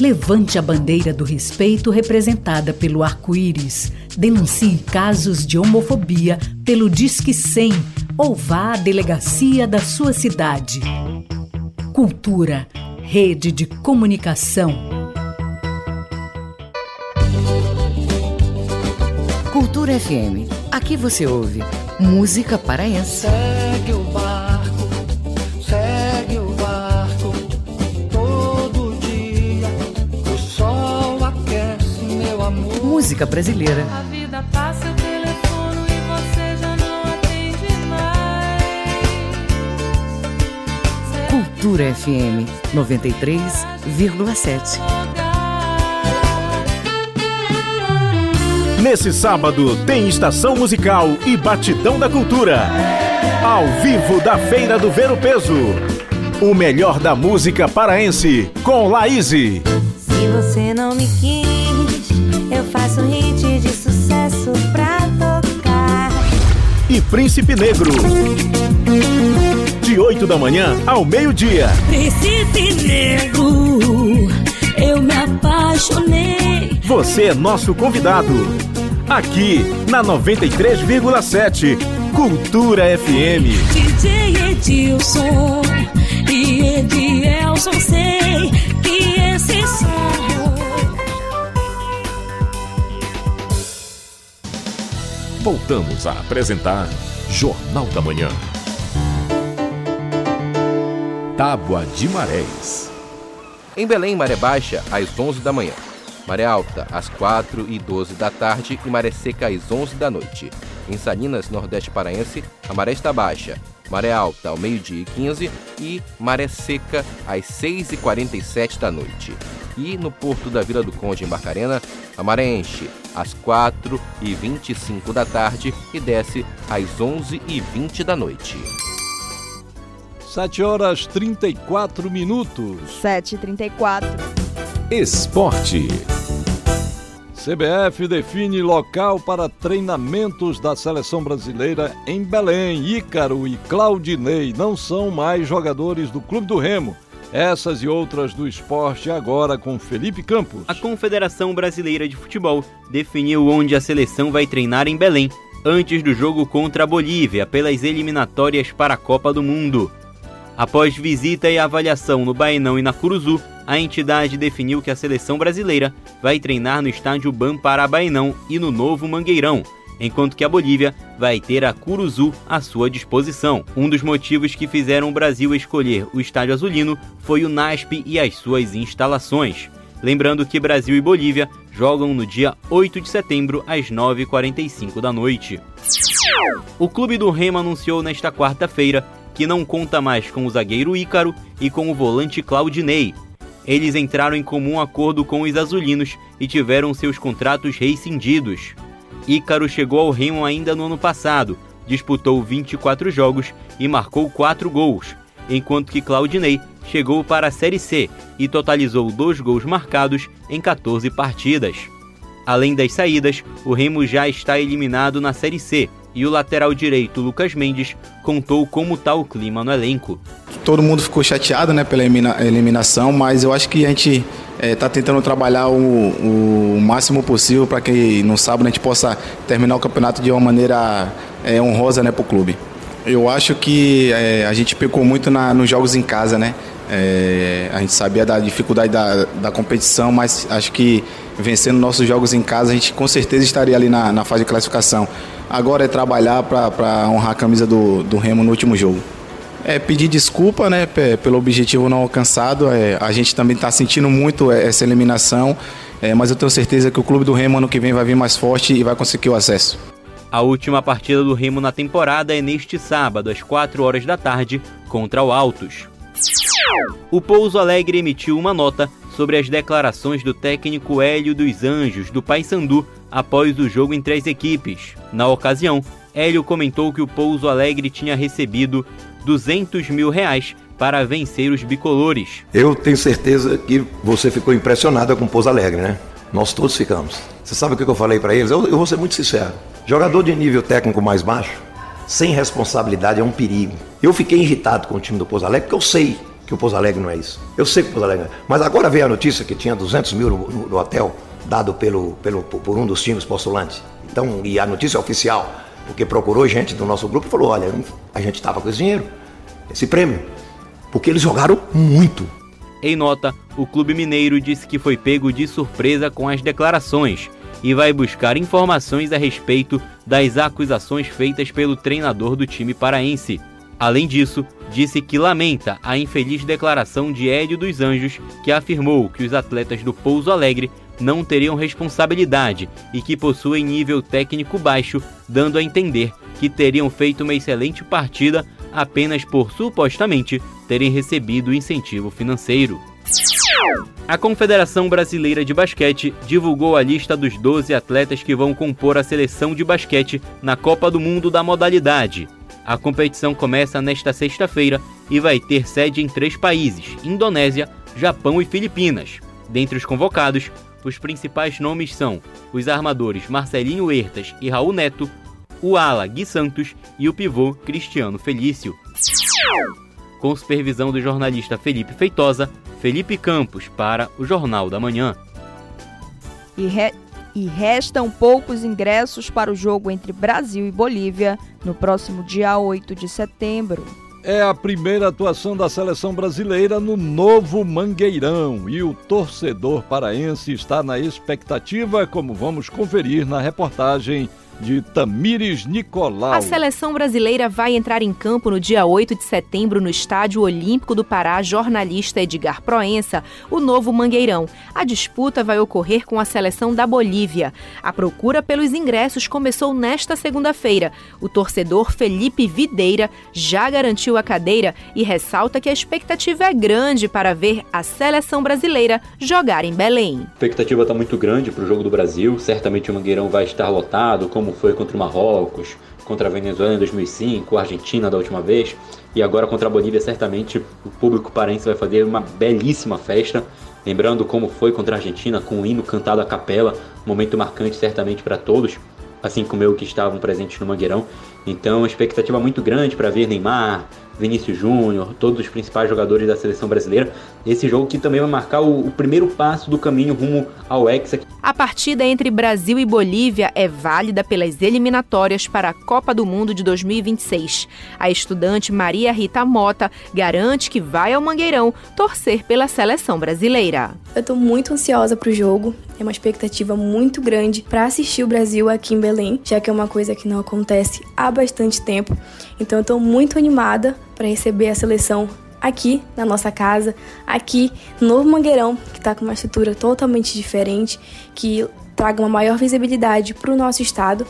Levante a bandeira do respeito representada pelo arco-íris. Denuncie casos de homofobia pelo Disque 100 ou vá à delegacia da sua cidade. Cultura, rede de comunicação. Cultura FM. Aqui você ouve música paraense. Segue o barco, música brasileira. A vida passa o telefone e você já não atende mais. Cultura FM 93,7. Nesse sábado tem estação musical e batidão da cultura. Ao vivo da Feira do Ver o Peso. O melhor da música paraense com Laíse. Se você não me quis, eu faço um hit de sucesso pra tocar. E Príncipe Negro. De 8 da manhã ao meio-dia. Príncipe Negro, eu me apaixonei. Você é nosso convidado. Aqui na 93,7 Cultura FM. DJ Edilson e Edielson, sei que esse som. Voltamos a apresentar Jornal da Manhã. Tábua de Marés. Em Belém, maré baixa, às 11 da manhã. Maré alta, às 4 e 12 da tarde e maré seca às 11 da noite. Em Salinas, Nordeste Paraense, a maré está baixa. Maré alta ao meio-dia e 15 e maré seca às 6 e 47 da noite. E no porto da Vila do Conde, em Barcarena, a maré enche às 4 e 25 da tarde e desce às 11 e 20 da noite. 7 horas 34 minutos. 7h34. Esporte. CBF define local para treinamentos da seleção brasileira em Belém. Ícaro e Claudinei não são mais jogadores do Clube do Remo. Essas e outras do esporte agora com Felipe Campos. A Confederação Brasileira de Futebol definiu onde a seleção vai treinar em Belém, antes do jogo contra a Bolívia pelas eliminatórias para a Copa do Mundo. Após visita e avaliação no Baenão e na Curuzu, a entidade definiu que a seleção brasileira vai treinar no estádio Ban Baenão e no Novo Mangueirão, enquanto que a Bolívia vai ter a Curuzu à sua disposição. Um dos motivos que fizeram o Brasil escolher o estádio azulino foi o NASP e as suas instalações. Lembrando que Brasil e Bolívia jogam no dia 8 de setembro às 9h45 da noite. O clube do Remo anunciou nesta quarta-feira que não conta mais com o zagueiro Ícaro e com o volante Claudinei. Eles entraram em comum acordo com os azulinos e tiveram seus contratos rescindidos. Ícaro chegou ao Remo ainda no ano passado, disputou 24 jogos e marcou 4 gols, enquanto que Claudinei chegou para a Série C e totalizou 2 gols marcados em 14 partidas. Além das saídas, o Remo já está eliminado na Série C e o lateral direito Lucas Mendes contou como está o clima no elenco. Todo mundo ficou chateado né, pela elimina- eliminação, mas eu acho que a gente está tentando trabalhar o, o máximo possível para que no sábado a gente possa terminar o campeonato de uma maneira é, honrosa né, para o clube. Eu acho que é, a gente pecou muito na- nos jogos em casa, né? É, a gente sabia da dificuldade da, da competição, mas acho que vencendo nossos jogos em casa, a gente com certeza estaria ali na, na fase de classificação. Agora é trabalhar para honrar a camisa do, do Remo no último jogo. É pedir desculpa né, pe- pelo objetivo não alcançado. É, a gente também está sentindo muito é, essa eliminação, é, mas eu tenho certeza que o clube do Remo ano que vem vai vir mais forte e vai conseguir o acesso. A última partida do Remo na temporada é neste sábado, às 4 horas da tarde, contra o Altos. O Pouso Alegre emitiu uma nota sobre as declarações do técnico Hélio dos Anjos, do Paysandu, após o jogo entre as equipes. Na ocasião, Hélio comentou que o Pouso Alegre tinha recebido 200 mil reais para vencer os bicolores. Eu tenho certeza que você ficou impressionada com o Pouso Alegre, né? Nós todos ficamos. Você sabe o que eu falei para eles? Eu, eu vou ser muito sincero. Jogador de nível técnico mais baixo, sem responsabilidade, é um perigo. Eu fiquei irritado com o time do Pouso Alegre, porque eu sei que o Pouso Alegre não é isso. Eu sei que o Pouso Alegre não é. Mas agora veio a notícia que tinha 200 mil no, no- no hotel, dado pelo, pelo, por um dos times postulantes. Então, e a notícia é oficial, porque procurou gente do nosso grupo e falou, olha, a gente estava com esse dinheiro, esse prêmio, porque eles jogaram muito. Em nota, o Clube Mineiro disse que foi pego de surpresa com as declarações e vai buscar informações a respeito das acusações feitas pelo treinador do time paraense. Além disso, disse que lamenta a infeliz declaração de Hélio dos Anjos, que afirmou que os atletas do Pouso Alegre não teriam responsabilidade e que possuem nível técnico baixo, dando a entender que teriam feito uma excelente partida apenas por supostamente terem recebido incentivo financeiro. A Confederação Brasileira de Basquete divulgou a lista dos 12 atletas que vão compor a seleção de basquete na Copa do Mundo da modalidade. A competição começa nesta sexta-feira e vai ter sede em três países: Indonésia, Japão e Filipinas. Dentre os convocados, os principais nomes são os armadores Marcelinho Hertas e Raul Neto, o ala Gui Santos e o pivô Cristiano Felício. Com supervisão do jornalista Felipe Feitosa, Felipe Campos para o Jornal da Manhã. E, re... e restam poucos ingressos para o jogo entre Brasil e Bolívia no próximo dia 8 de setembro. É a primeira atuação da seleção brasileira no novo Mangueirão e o torcedor paraense está na expectativa, como vamos conferir na reportagem de Tamires Nicolau. A seleção brasileira vai entrar em campo no dia 8 de setembro no Estádio Olímpico do Pará, jornalista Edgar Proença, o novo Mangueirão. A disputa vai ocorrer com a seleção da Bolívia. A procura pelos ingressos começou nesta segunda-feira. O torcedor Felipe Videira já garantiu a cadeira e ressalta que a expectativa é grande para ver a seleção brasileira jogar em Belém. A expectativa está muito grande para o jogo do Brasil. Certamente o Mangueirão vai estar lotado, como como foi contra o Marrocos, contra a Venezuela em 2005, a Argentina da última vez, e agora contra a Bolívia, certamente o público paraense vai fazer uma belíssima festa. Lembrando como foi contra a Argentina, com o hino cantado à capela, momento marcante certamente para todos, assim como eu que estavam presentes no Mangueirão. Então, expectativa muito grande para ver Neymar, Vinícius Júnior, todos os principais jogadores da seleção brasileira. Esse jogo que também vai marcar o, o primeiro passo do caminho rumo ao Hexa. A partida entre Brasil e Bolívia é válida pelas eliminatórias para a Copa do Mundo de 2026. A estudante Maria Rita Mota garante que vai ao Mangueirão torcer pela seleção brasileira. Eu estou muito ansiosa para o jogo. É uma expectativa muito grande para assistir o Brasil aqui em Belém, já que é uma coisa que não acontece há bastante tempo. Então eu estou muito animada para receber a seleção aqui na nossa casa, aqui no Novo Mangueirão, que está com uma estrutura totalmente diferente, que traga uma maior visibilidade para o nosso estado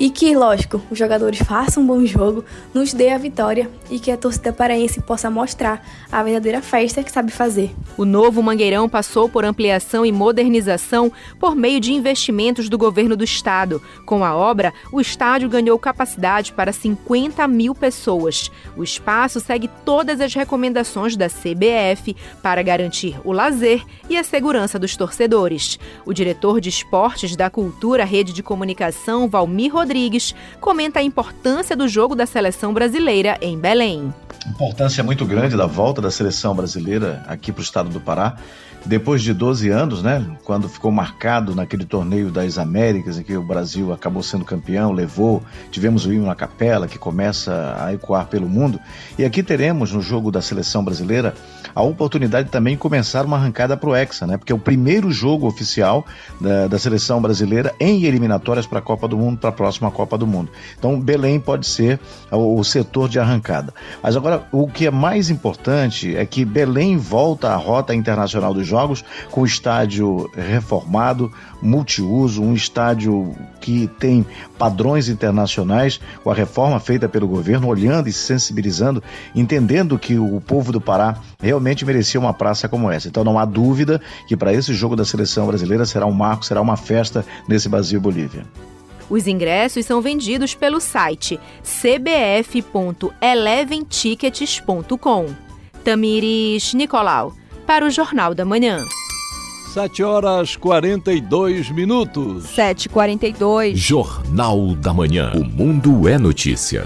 e que, lógico, os jogadores façam um bom jogo, nos dê a vitória e que a torcida paraense possa mostrar a verdadeira festa que sabe fazer. O novo Mangueirão passou por ampliação e modernização por meio de investimentos do governo do estado. Com a obra, o estádio ganhou capacidade para 50 mil pessoas. O espaço segue todas as recomendações da CBF para garantir o lazer e a segurança dos torcedores. O diretor de esportes da Cultura Rede de Comunicação, Valmir Rodrigues, Rodrigues comenta a importância do jogo da seleção brasileira em Belém. Importância muito grande da volta da seleção brasileira aqui para o estado do Pará depois de 12 anos, né, quando ficou marcado naquele torneio das Américas, em que o Brasil acabou sendo campeão, levou, tivemos o hino na capela, que começa a ecoar pelo mundo, e aqui teremos no jogo da seleção brasileira a oportunidade também de começar uma arrancada para o Hexa, né, porque é o primeiro jogo oficial da, da seleção brasileira em eliminatórias para a Copa do Mundo, para a próxima Copa do Mundo. Então, Belém pode ser o, o setor de arrancada. Mas agora, o que é mais importante é que Belém volta à rota internacional dos jogos, com o estádio reformado, multiuso, um estádio que tem padrões internacionais, com a reforma feita pelo governo, olhando e sensibilizando, entendendo que o povo do Pará realmente merecia uma praça como essa. Então não há dúvida que para esse jogo da seleção brasileira será um marco, será uma festa nesse Brasil-Bolívia. Os ingressos são vendidos pelo site cbf.eleventickets.com. Tamires Nicolau para o Jornal da Manhã. 7 horas 42 minutos. 7h42. Jornal da Manhã. O mundo é notícia.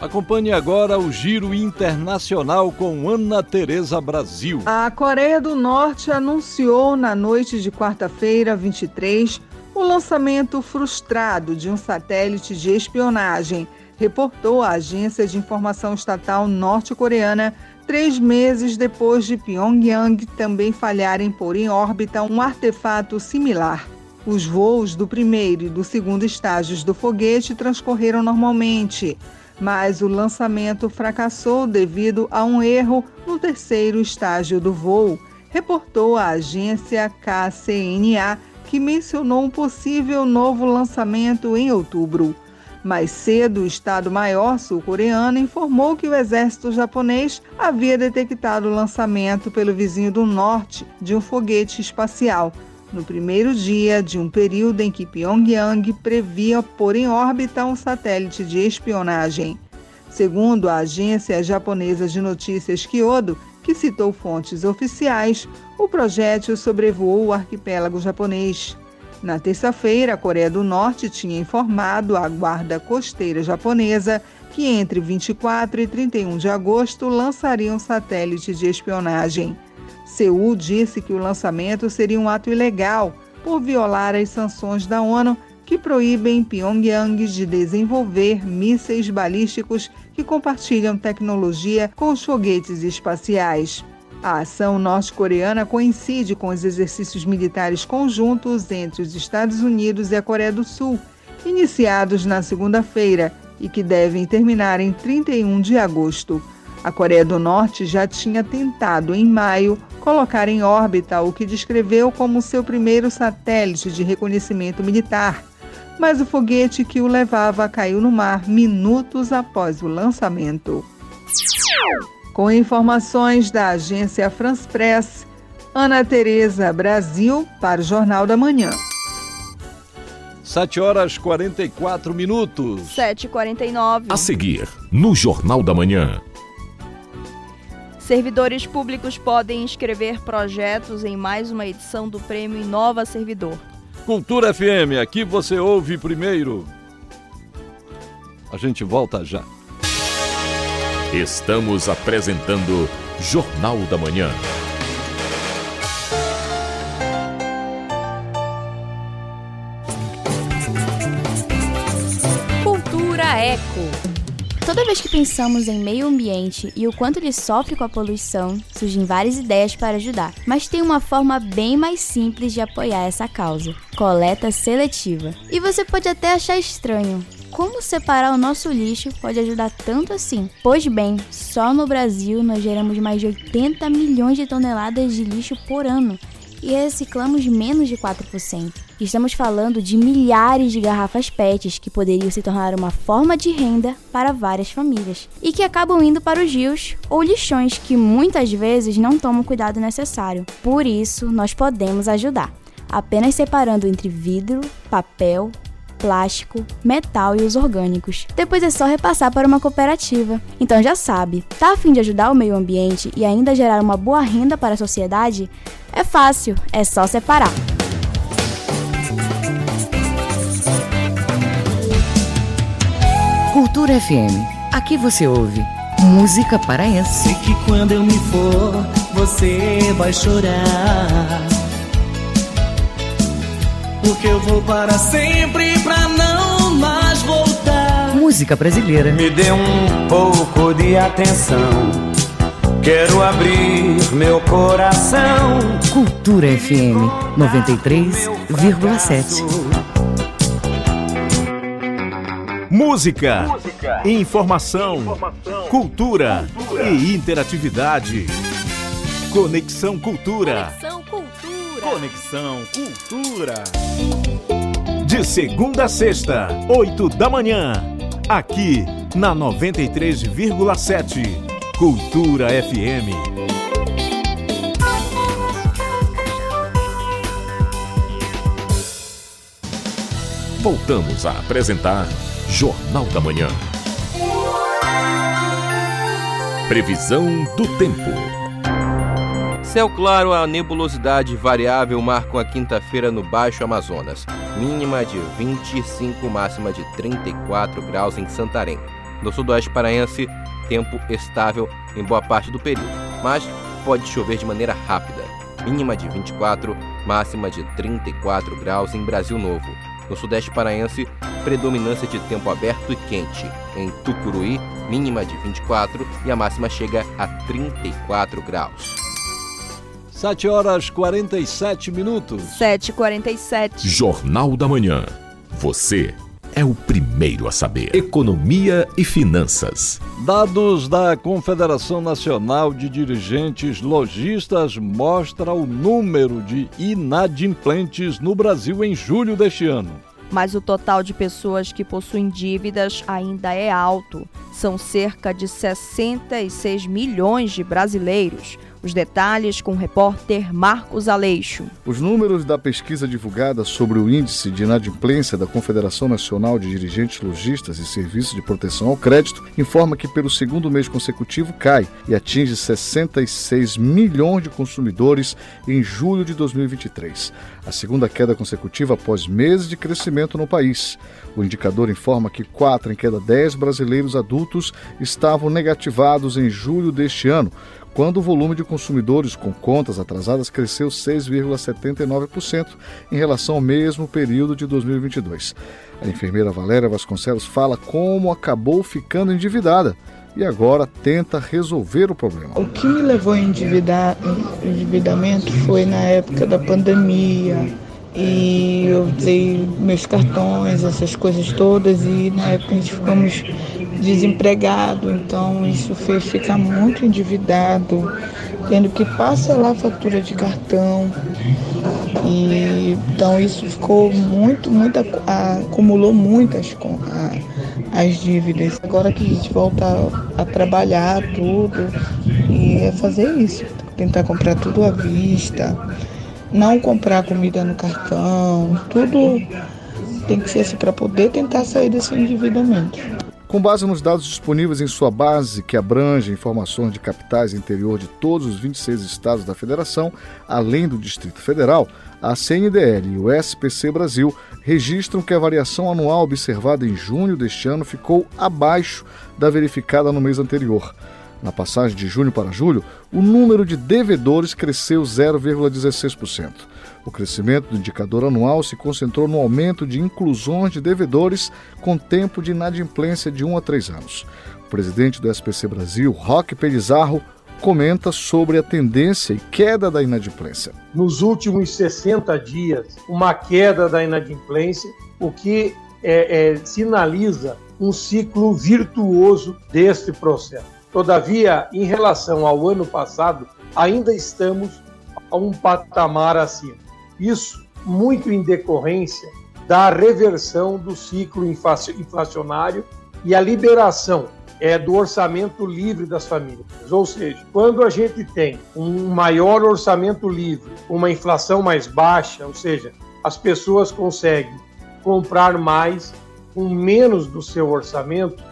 Acompanhe agora o Giro Internacional com Ana Tereza Brasil. A Coreia do Norte anunciou na noite de quarta-feira, 23, o lançamento frustrado de um satélite de espionagem, reportou a agência de informação estatal norte-coreana três meses depois de Pyongyang também falhar em pôr em órbita um artefato similar. Os voos do primeiro e do segundo estágios do foguete transcorreram normalmente. mas o lançamento fracassou devido a um erro no terceiro estágio do voo, reportou a agência KCNA, que mencionou um possível novo lançamento em outubro. Mais cedo, o Estado-Maior sul-coreano informou que o exército japonês havia detectado o lançamento pelo vizinho do norte de um foguete espacial, no primeiro dia de um período em que Pyongyang previa pôr em órbita um satélite de espionagem. Segundo a agência japonesa de notícias Kyodo, que citou fontes oficiais, o projétil sobrevoou o arquipélago japonês. Na terça-feira, a Coreia do Norte tinha informado à Guarda Costeira Japonesa que entre 24 e 31 de agosto lançaria um satélite de espionagem. Seul disse que o lançamento seria um ato ilegal por violar as sanções da ONU que proíbem Pyongyang de desenvolver mísseis balísticos que compartilham tecnologia com os foguetes espaciais. A ação norte-coreana coincide com os exercícios militares conjuntos entre os Estados Unidos e a Coreia do Sul, iniciados na segunda-feira e que devem terminar em 31 de agosto. A Coreia do Norte já tinha tentado, em maio, colocar em órbita o que descreveu como seu primeiro satélite de reconhecimento militar, mas o foguete que o levava caiu no mar minutos após o lançamento. Com informações da agência France Press, Ana Tereza Brasil para o Jornal da Manhã. 7 horas 44 minutos. 7h49. A seguir, no Jornal da Manhã. Servidores públicos podem inscrever projetos em mais uma edição do Prêmio Inova Servidor. Cultura FM, aqui você ouve primeiro. A gente volta já. Estamos apresentando Jornal da Manhã. Cultura Eco. Toda vez que pensamos em meio ambiente e o quanto ele sofre com a poluição, surgem várias ideias para ajudar. Mas tem uma forma bem mais simples de apoiar essa causa: coleta seletiva. E você pode até achar estranho, como separar o nosso lixo pode ajudar tanto assim? Pois bem, só no Brasil nós geramos mais de 80 milhões de toneladas de lixo por ano e reciclamos menos de 4%. Estamos falando de milhares de garrafas PETs que poderiam se tornar uma forma de renda para várias famílias e que acabam indo para os rios ou lixões que muitas vezes não tomam o cuidado necessário. Por isso, nós podemos ajudar, apenas separando entre vidro, papel, plástico, metal e os orgânicos. Depois é só repassar para uma cooperativa. Então já sabe, tá a fim de ajudar o meio ambiente e ainda gerar uma boa renda para a sociedade? É fácil, é só separar. Cultura FM. Aqui você ouve música paraense. Sei que quando eu me for, você vai chorar. Porque eu vou para sempre pra não mais voltar. Música brasileira. Me dê um pouco de atenção. Quero abrir meu coração. Cultura FM 93,7. Música, Música. Informação, informação, cultura, cultura e interatividade. Conexão Cultura. Conexão Cultura. Conexão Cultura. De segunda a sexta, oito da manhã. Aqui na 93,7. Cultura FM. Voltamos a apresentar Jornal da Manhã. Previsão do tempo. Céu claro, a nebulosidade variável marcam a quinta-feira no Baixo Amazonas. Mínima de 25, máxima de 34 graus em Santarém. No sudoeste paraense, tempo estável em boa parte do período, mas pode chover de maneira rápida. Mínima de 24, máxima de 34 graus em Brasil Novo. No sudeste paraense, predominância de tempo aberto e quente. Em Tucuruí, mínima de 24 e a máxima chega a 34 graus. 7 horas 47 minutos. 7h47. Jornal da Manhã. Você é o primeiro a saber. Economia e finanças. Dados da Confederação Nacional de Dirigentes Logistas mostra o número de inadimplentes no Brasil em julho deste ano. Mas o total de pessoas que possuem dívidas ainda é alto. São cerca de 66 milhões de brasileiros os detalhes com o repórter Marcos Aleixo. Os números da pesquisa divulgada sobre o índice de inadimplência da Confederação Nacional de Dirigentes Logistas e Serviços de Proteção ao Crédito informa que pelo segundo mês consecutivo cai e atinge 66 milhões de consumidores em julho de 2023. A segunda queda consecutiva após meses de crescimento no país. O indicador informa que 4 em cada 10 brasileiros adultos estavam negativados em julho deste ano, quando o volume de consumidores com contas atrasadas cresceu 6,79% em relação ao mesmo período de 2022. A enfermeira Valéria Vasconcelos fala como acabou ficando endividada e agora tenta resolver o problema. O que me levou a endividar, endividamento foi na época da pandemia e eu dei meus cartões, essas coisas todas e na época a gente ficamos desempregado, então isso fez ficar muito endividado, tendo que parcelar a fatura de cartão. E, então isso ficou muito, muito, acumulou muitas as dívidas. Agora que a gente volta a, a trabalhar tudo e é fazer isso, tentar comprar tudo à vista, não comprar comida no cartão, tudo tem que ser assim para poder tentar sair desse endividamento. Com base nos dados disponíveis em sua base, que abrange informações de capitais interior de todos os 26 estados da federação, além do Distrito Federal, a CNDL e o SPC Brasil registram que a variação anual observada em junho deste ano ficou abaixo da verificada no mês anterior. Na passagem de junho para julho, o número de devedores cresceu 0,16%. O crescimento do indicador anual se concentrou no aumento de inclusões de devedores com tempo de inadimplência de 1 a 3 anos. O presidente do SPC Brasil, Roque Pelizarro, comenta sobre a tendência e queda da inadimplência. Nos últimos 60 dias, uma queda da inadimplência, o que é, é, sinaliza um ciclo virtuoso deste processo. Todavia, em relação ao ano passado, ainda estamos a um patamar acima. Isso muito em decorrência da reversão do ciclo inflacionário e a liberação é do orçamento livre das famílias. Ou seja, quando a gente tem um maior orçamento livre, uma inflação mais baixa, ou seja, as pessoas conseguem comprar mais com menos do seu orçamento,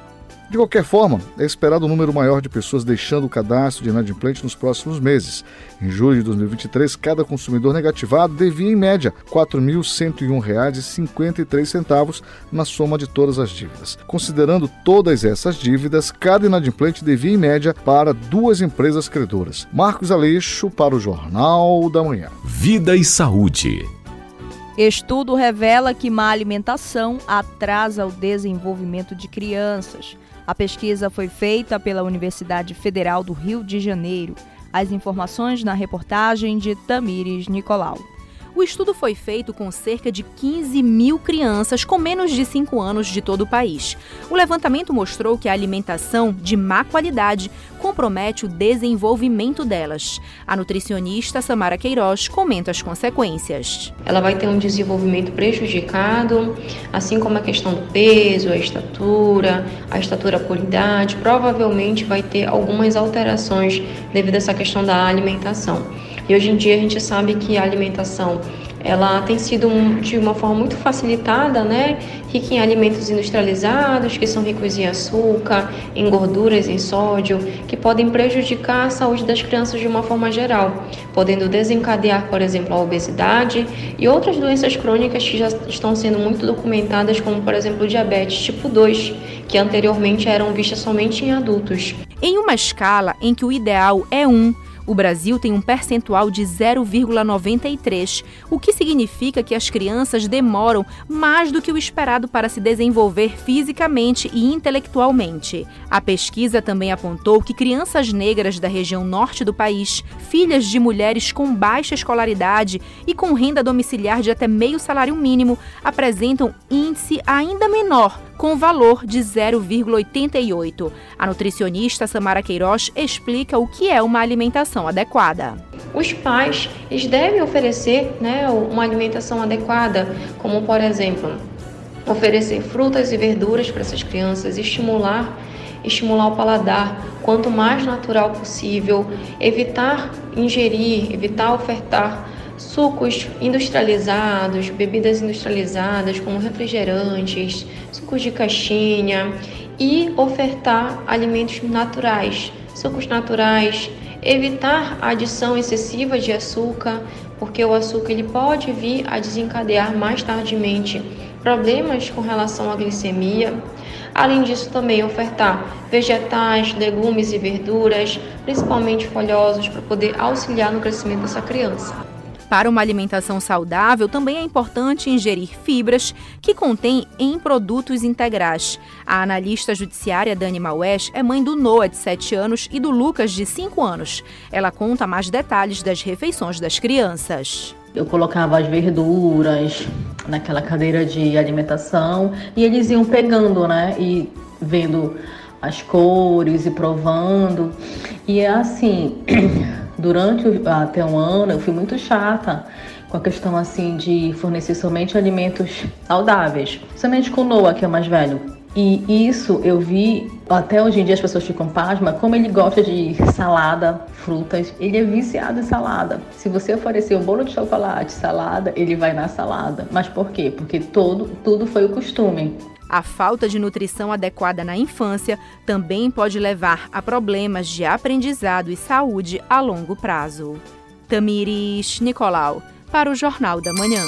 de qualquer forma, é esperado um número maior de pessoas deixando o cadastro de inadimplente nos próximos meses. Em julho de 2023, cada consumidor negativado devia, em média, R$ 4.101,53 na soma de todas as dívidas. Considerando todas essas dívidas, cada inadimplente devia, em média, para duas empresas credoras. Marcos Aleixo para o Jornal da Manhã. Vida e Saúde. Estudo revela que má alimentação atrasa o desenvolvimento de crianças. A pesquisa foi feita pela Universidade Federal do Rio de Janeiro. As informações na reportagem de Tamires Nicolau. O estudo foi feito com cerca de 15 mil crianças com menos de 5 anos de todo o país. O levantamento mostrou que a alimentação de má qualidade compromete o desenvolvimento delas. A nutricionista Samara Queiroz comenta as consequências. Ela vai ter um desenvolvimento prejudicado, assim como a questão do peso, a estatura, a estatura por idade, provavelmente vai ter algumas alterações devido a essa questão da alimentação. E hoje em dia a gente sabe que a alimentação ela tem sido um, de uma forma muito facilitada, né? Rica em alimentos industrializados, que são ricos em açúcar, em gorduras, em sódio, que podem prejudicar a saúde das crianças de uma forma geral, podendo desencadear, por exemplo, a obesidade e outras doenças crônicas que já estão sendo muito documentadas, como, por exemplo, diabetes tipo 2, que anteriormente eram vistas somente em adultos. Em uma escala em que o ideal é 1, O Brasil tem um percentual de 0,93, o que significa que as crianças demoram mais do que o esperado para se desenvolver fisicamente e intelectualmente. A pesquisa também apontou que crianças negras da região norte do país, filhas de mulheres com baixa escolaridade e com renda domiciliar de até meio salário mínimo, apresentam índice ainda menor com valor de 0,88. A nutricionista Samara Queiroz explica o que é uma alimentação adequada. Os pais eles devem oferecer né, uma alimentação adequada, como por exemplo, oferecer frutas e verduras para essas crianças, estimular estimular o paladar quanto mais natural possível, evitar ingerir, evitar ofertar sucos industrializados, bebidas industrializadas como refrigerantes, sucos de caixinha e ofertar alimentos naturais, sucos naturais, evitar a adição excessiva de açúcar, porque o açúcar ele pode vir a desencadear mais tardiamente problemas com relação à glicemia. Além disso, também ofertar vegetais, legumes e verduras, principalmente folhosos, para poder auxiliar no crescimento dessa criança. Para uma alimentação saudável, também é importante ingerir fibras que contêm em produtos integrais. A analista judiciária Dani Maués é mãe do Noah, de 7 anos, e do Lucas, de 5 anos. Ela conta mais detalhes das refeições das crianças. Eu colocava as verduras naquela cadeira de alimentação e eles iam pegando, né? E vendo as cores e provando. E é assim. Durante até um ano eu fui muito chata com a questão assim de fornecer somente alimentos saudáveis, somente com o Noah, que é o mais velho. E isso eu vi, até hoje em dia as pessoas ficam pasma, como ele gosta de salada, frutas, ele é viciado em salada. Se você oferecer um bolo de chocolate, salada, ele vai na salada. Mas por quê? Porque todo, tudo foi o costume. A falta de nutrição adequada na infância também pode levar a problemas de aprendizado e saúde a longo prazo. Tamires Nicolau, para o Jornal da Manhã.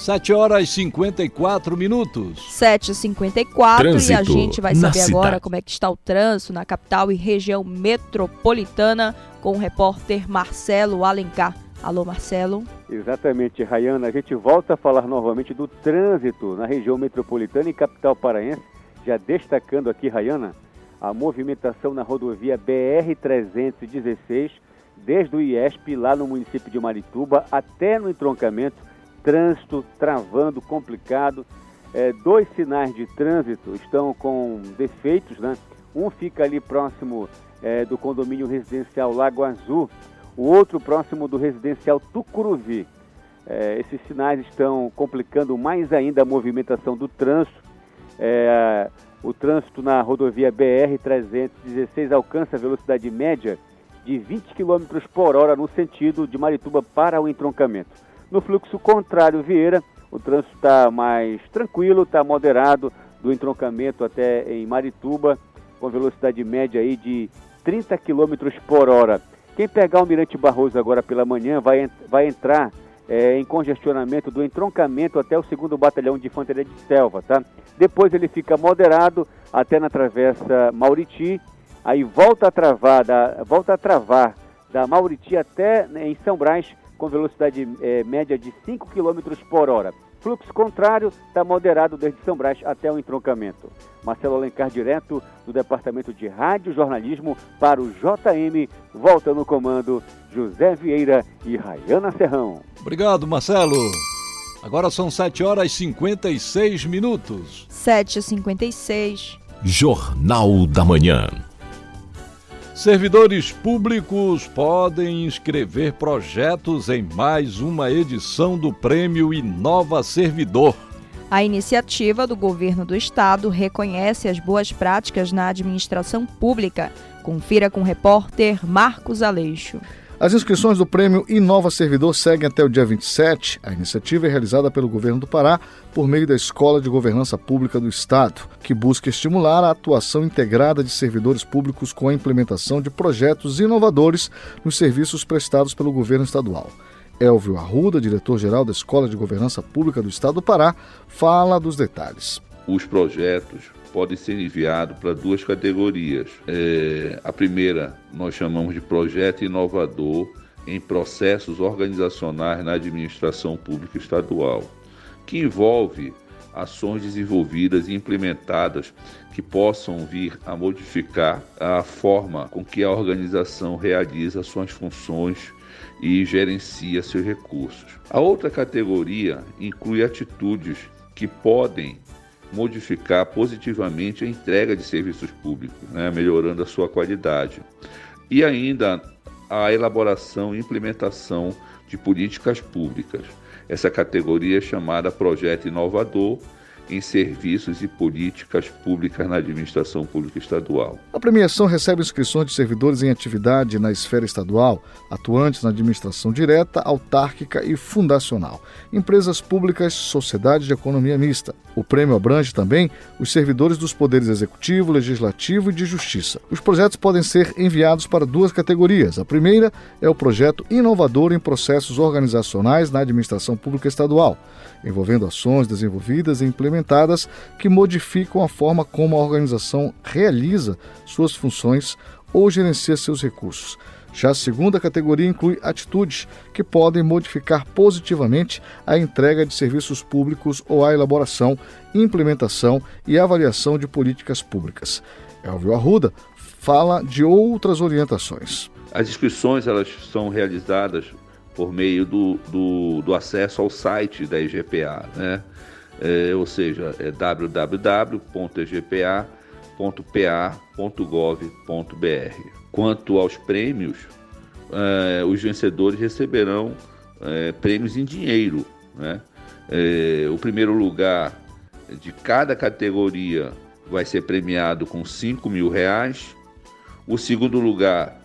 7 horas e 54 minutos. 7h54 e a gente vai saber agora como é que está o trânsito na capital e região metropolitana com o repórter Marcelo Alencar. Alô, Marcelo. Exatamente, Rayana. A gente volta a falar novamente do trânsito na região metropolitana e capital paraense, já destacando aqui, Rayana, a movimentação na rodovia BR-316, desde o IESP, lá no município de Marituba, até no entroncamento, trânsito travando, complicado. É, dois sinais de trânsito estão com defeitos, né? Um fica ali próximo é, do condomínio residencial Lago Azul, o outro próximo do residencial Tucuruvi. É, esses sinais estão complicando mais ainda a movimentação do trânsito. É, o trânsito na rodovia BR-316 alcança a velocidade média de 20 km por hora no sentido de Marituba para o entroncamento. No fluxo contrário, Vieira, o trânsito está mais tranquilo, está moderado do entroncamento até em Marituba, com velocidade média aí de 30 km por hora. Quem pegar o Mirante Barroso agora pela manhã vai, vai entrar é, em congestionamento do entroncamento até o segundo batalhão de infantaria de selva, tá? Depois ele fica moderado até na travessa Mauriti, aí volta a travar, da, volta a travar da Mauriti até né, em São Brás com velocidade é, média de 5 km por hora. Fluxo contrário está moderado desde São Brás até o entroncamento. Marcelo Alencar, direto do Departamento de Rádio Jornalismo para o JM. Volta no comando José Vieira e Rayana Serrão. Obrigado, Marcelo. Agora são 7 horas e 56 minutos. 7h56. Jornal da Manhã. Servidores públicos podem inscrever projetos em mais uma edição do Prêmio Inova Servidor. A iniciativa do governo do estado reconhece as boas práticas na administração pública. Confira com o repórter Marcos Aleixo. As inscrições do prêmio Inova Servidor seguem até o dia 27. A iniciativa é realizada pelo governo do Pará por meio da Escola de Governança Pública do Estado, que busca estimular a atuação integrada de servidores públicos com a implementação de projetos inovadores nos serviços prestados pelo governo estadual. Elvio Arruda, diretor-geral da Escola de Governança Pública do Estado do Pará, fala dos detalhes. Os projetos podem ser enviados para duas categorias. É, a primeira nós chamamos de projeto inovador em processos organizacionais na administração pública estadual, que envolve ações desenvolvidas e implementadas que possam vir a modificar a forma com que a organização realiza suas funções e gerencia seus recursos. A outra categoria inclui atitudes que podem modificar positivamente a entrega de serviços públicos, né, melhorando a sua qualidade. E ainda a elaboração e implementação de políticas públicas. Essa categoria é chamada Projeto Inovador em serviços e políticas públicas na administração pública estadual. A premiação recebe inscrições de servidores em atividade na esfera estadual, atuantes na administração direta, autárquica e fundacional, empresas públicas, sociedades de economia mista. O prêmio abrange também os servidores dos poderes executivo, legislativo e de justiça. Os projetos podem ser enviados para duas categorias. A primeira é o projeto inovador em processos organizacionais na administração pública estadual envolvendo ações desenvolvidas e implementadas que modificam a forma como a organização realiza suas funções ou gerencia seus recursos. Já a segunda categoria inclui atitudes que podem modificar positivamente a entrega de serviços públicos ou a elaboração, implementação e avaliação de políticas públicas. Elvio Arruda fala de outras orientações. As inscrições elas são realizadas por meio do, do, do acesso ao site da EGPA, né? É, ou seja, é www.egpa.pa.gov.br. Quanto aos prêmios, é, os vencedores receberão é, prêmios em dinheiro. Né? É, o primeiro lugar de cada categoria vai ser premiado com 5 mil reais. O segundo lugar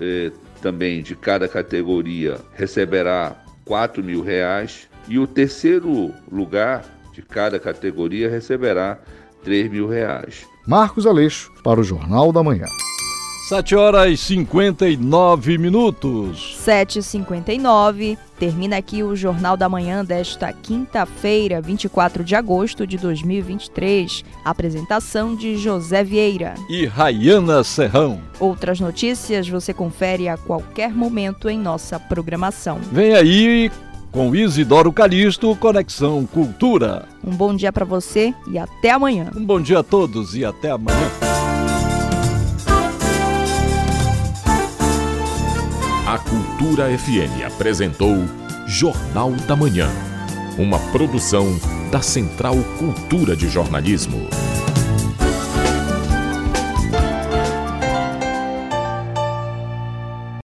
é, também de cada categoria receberá 4 mil reais e o terceiro lugar de cada categoria receberá 3 mil reais. Marcos Aleixo, para o Jornal da Manhã. 7 horas e 59 minutos. 7h59. Termina aqui o Jornal da Manhã desta quinta-feira, 24 de agosto de 2023. Apresentação de José Vieira e Rayana Serrão. Outras notícias você confere a qualquer momento em nossa programação. Vem aí com Isidoro Calixto, Conexão Cultura. Um bom dia para você e até amanhã. Um bom dia a todos e até amanhã. A Cultura FM apresentou Jornal da Manhã, uma produção da Central Cultura de Jornalismo.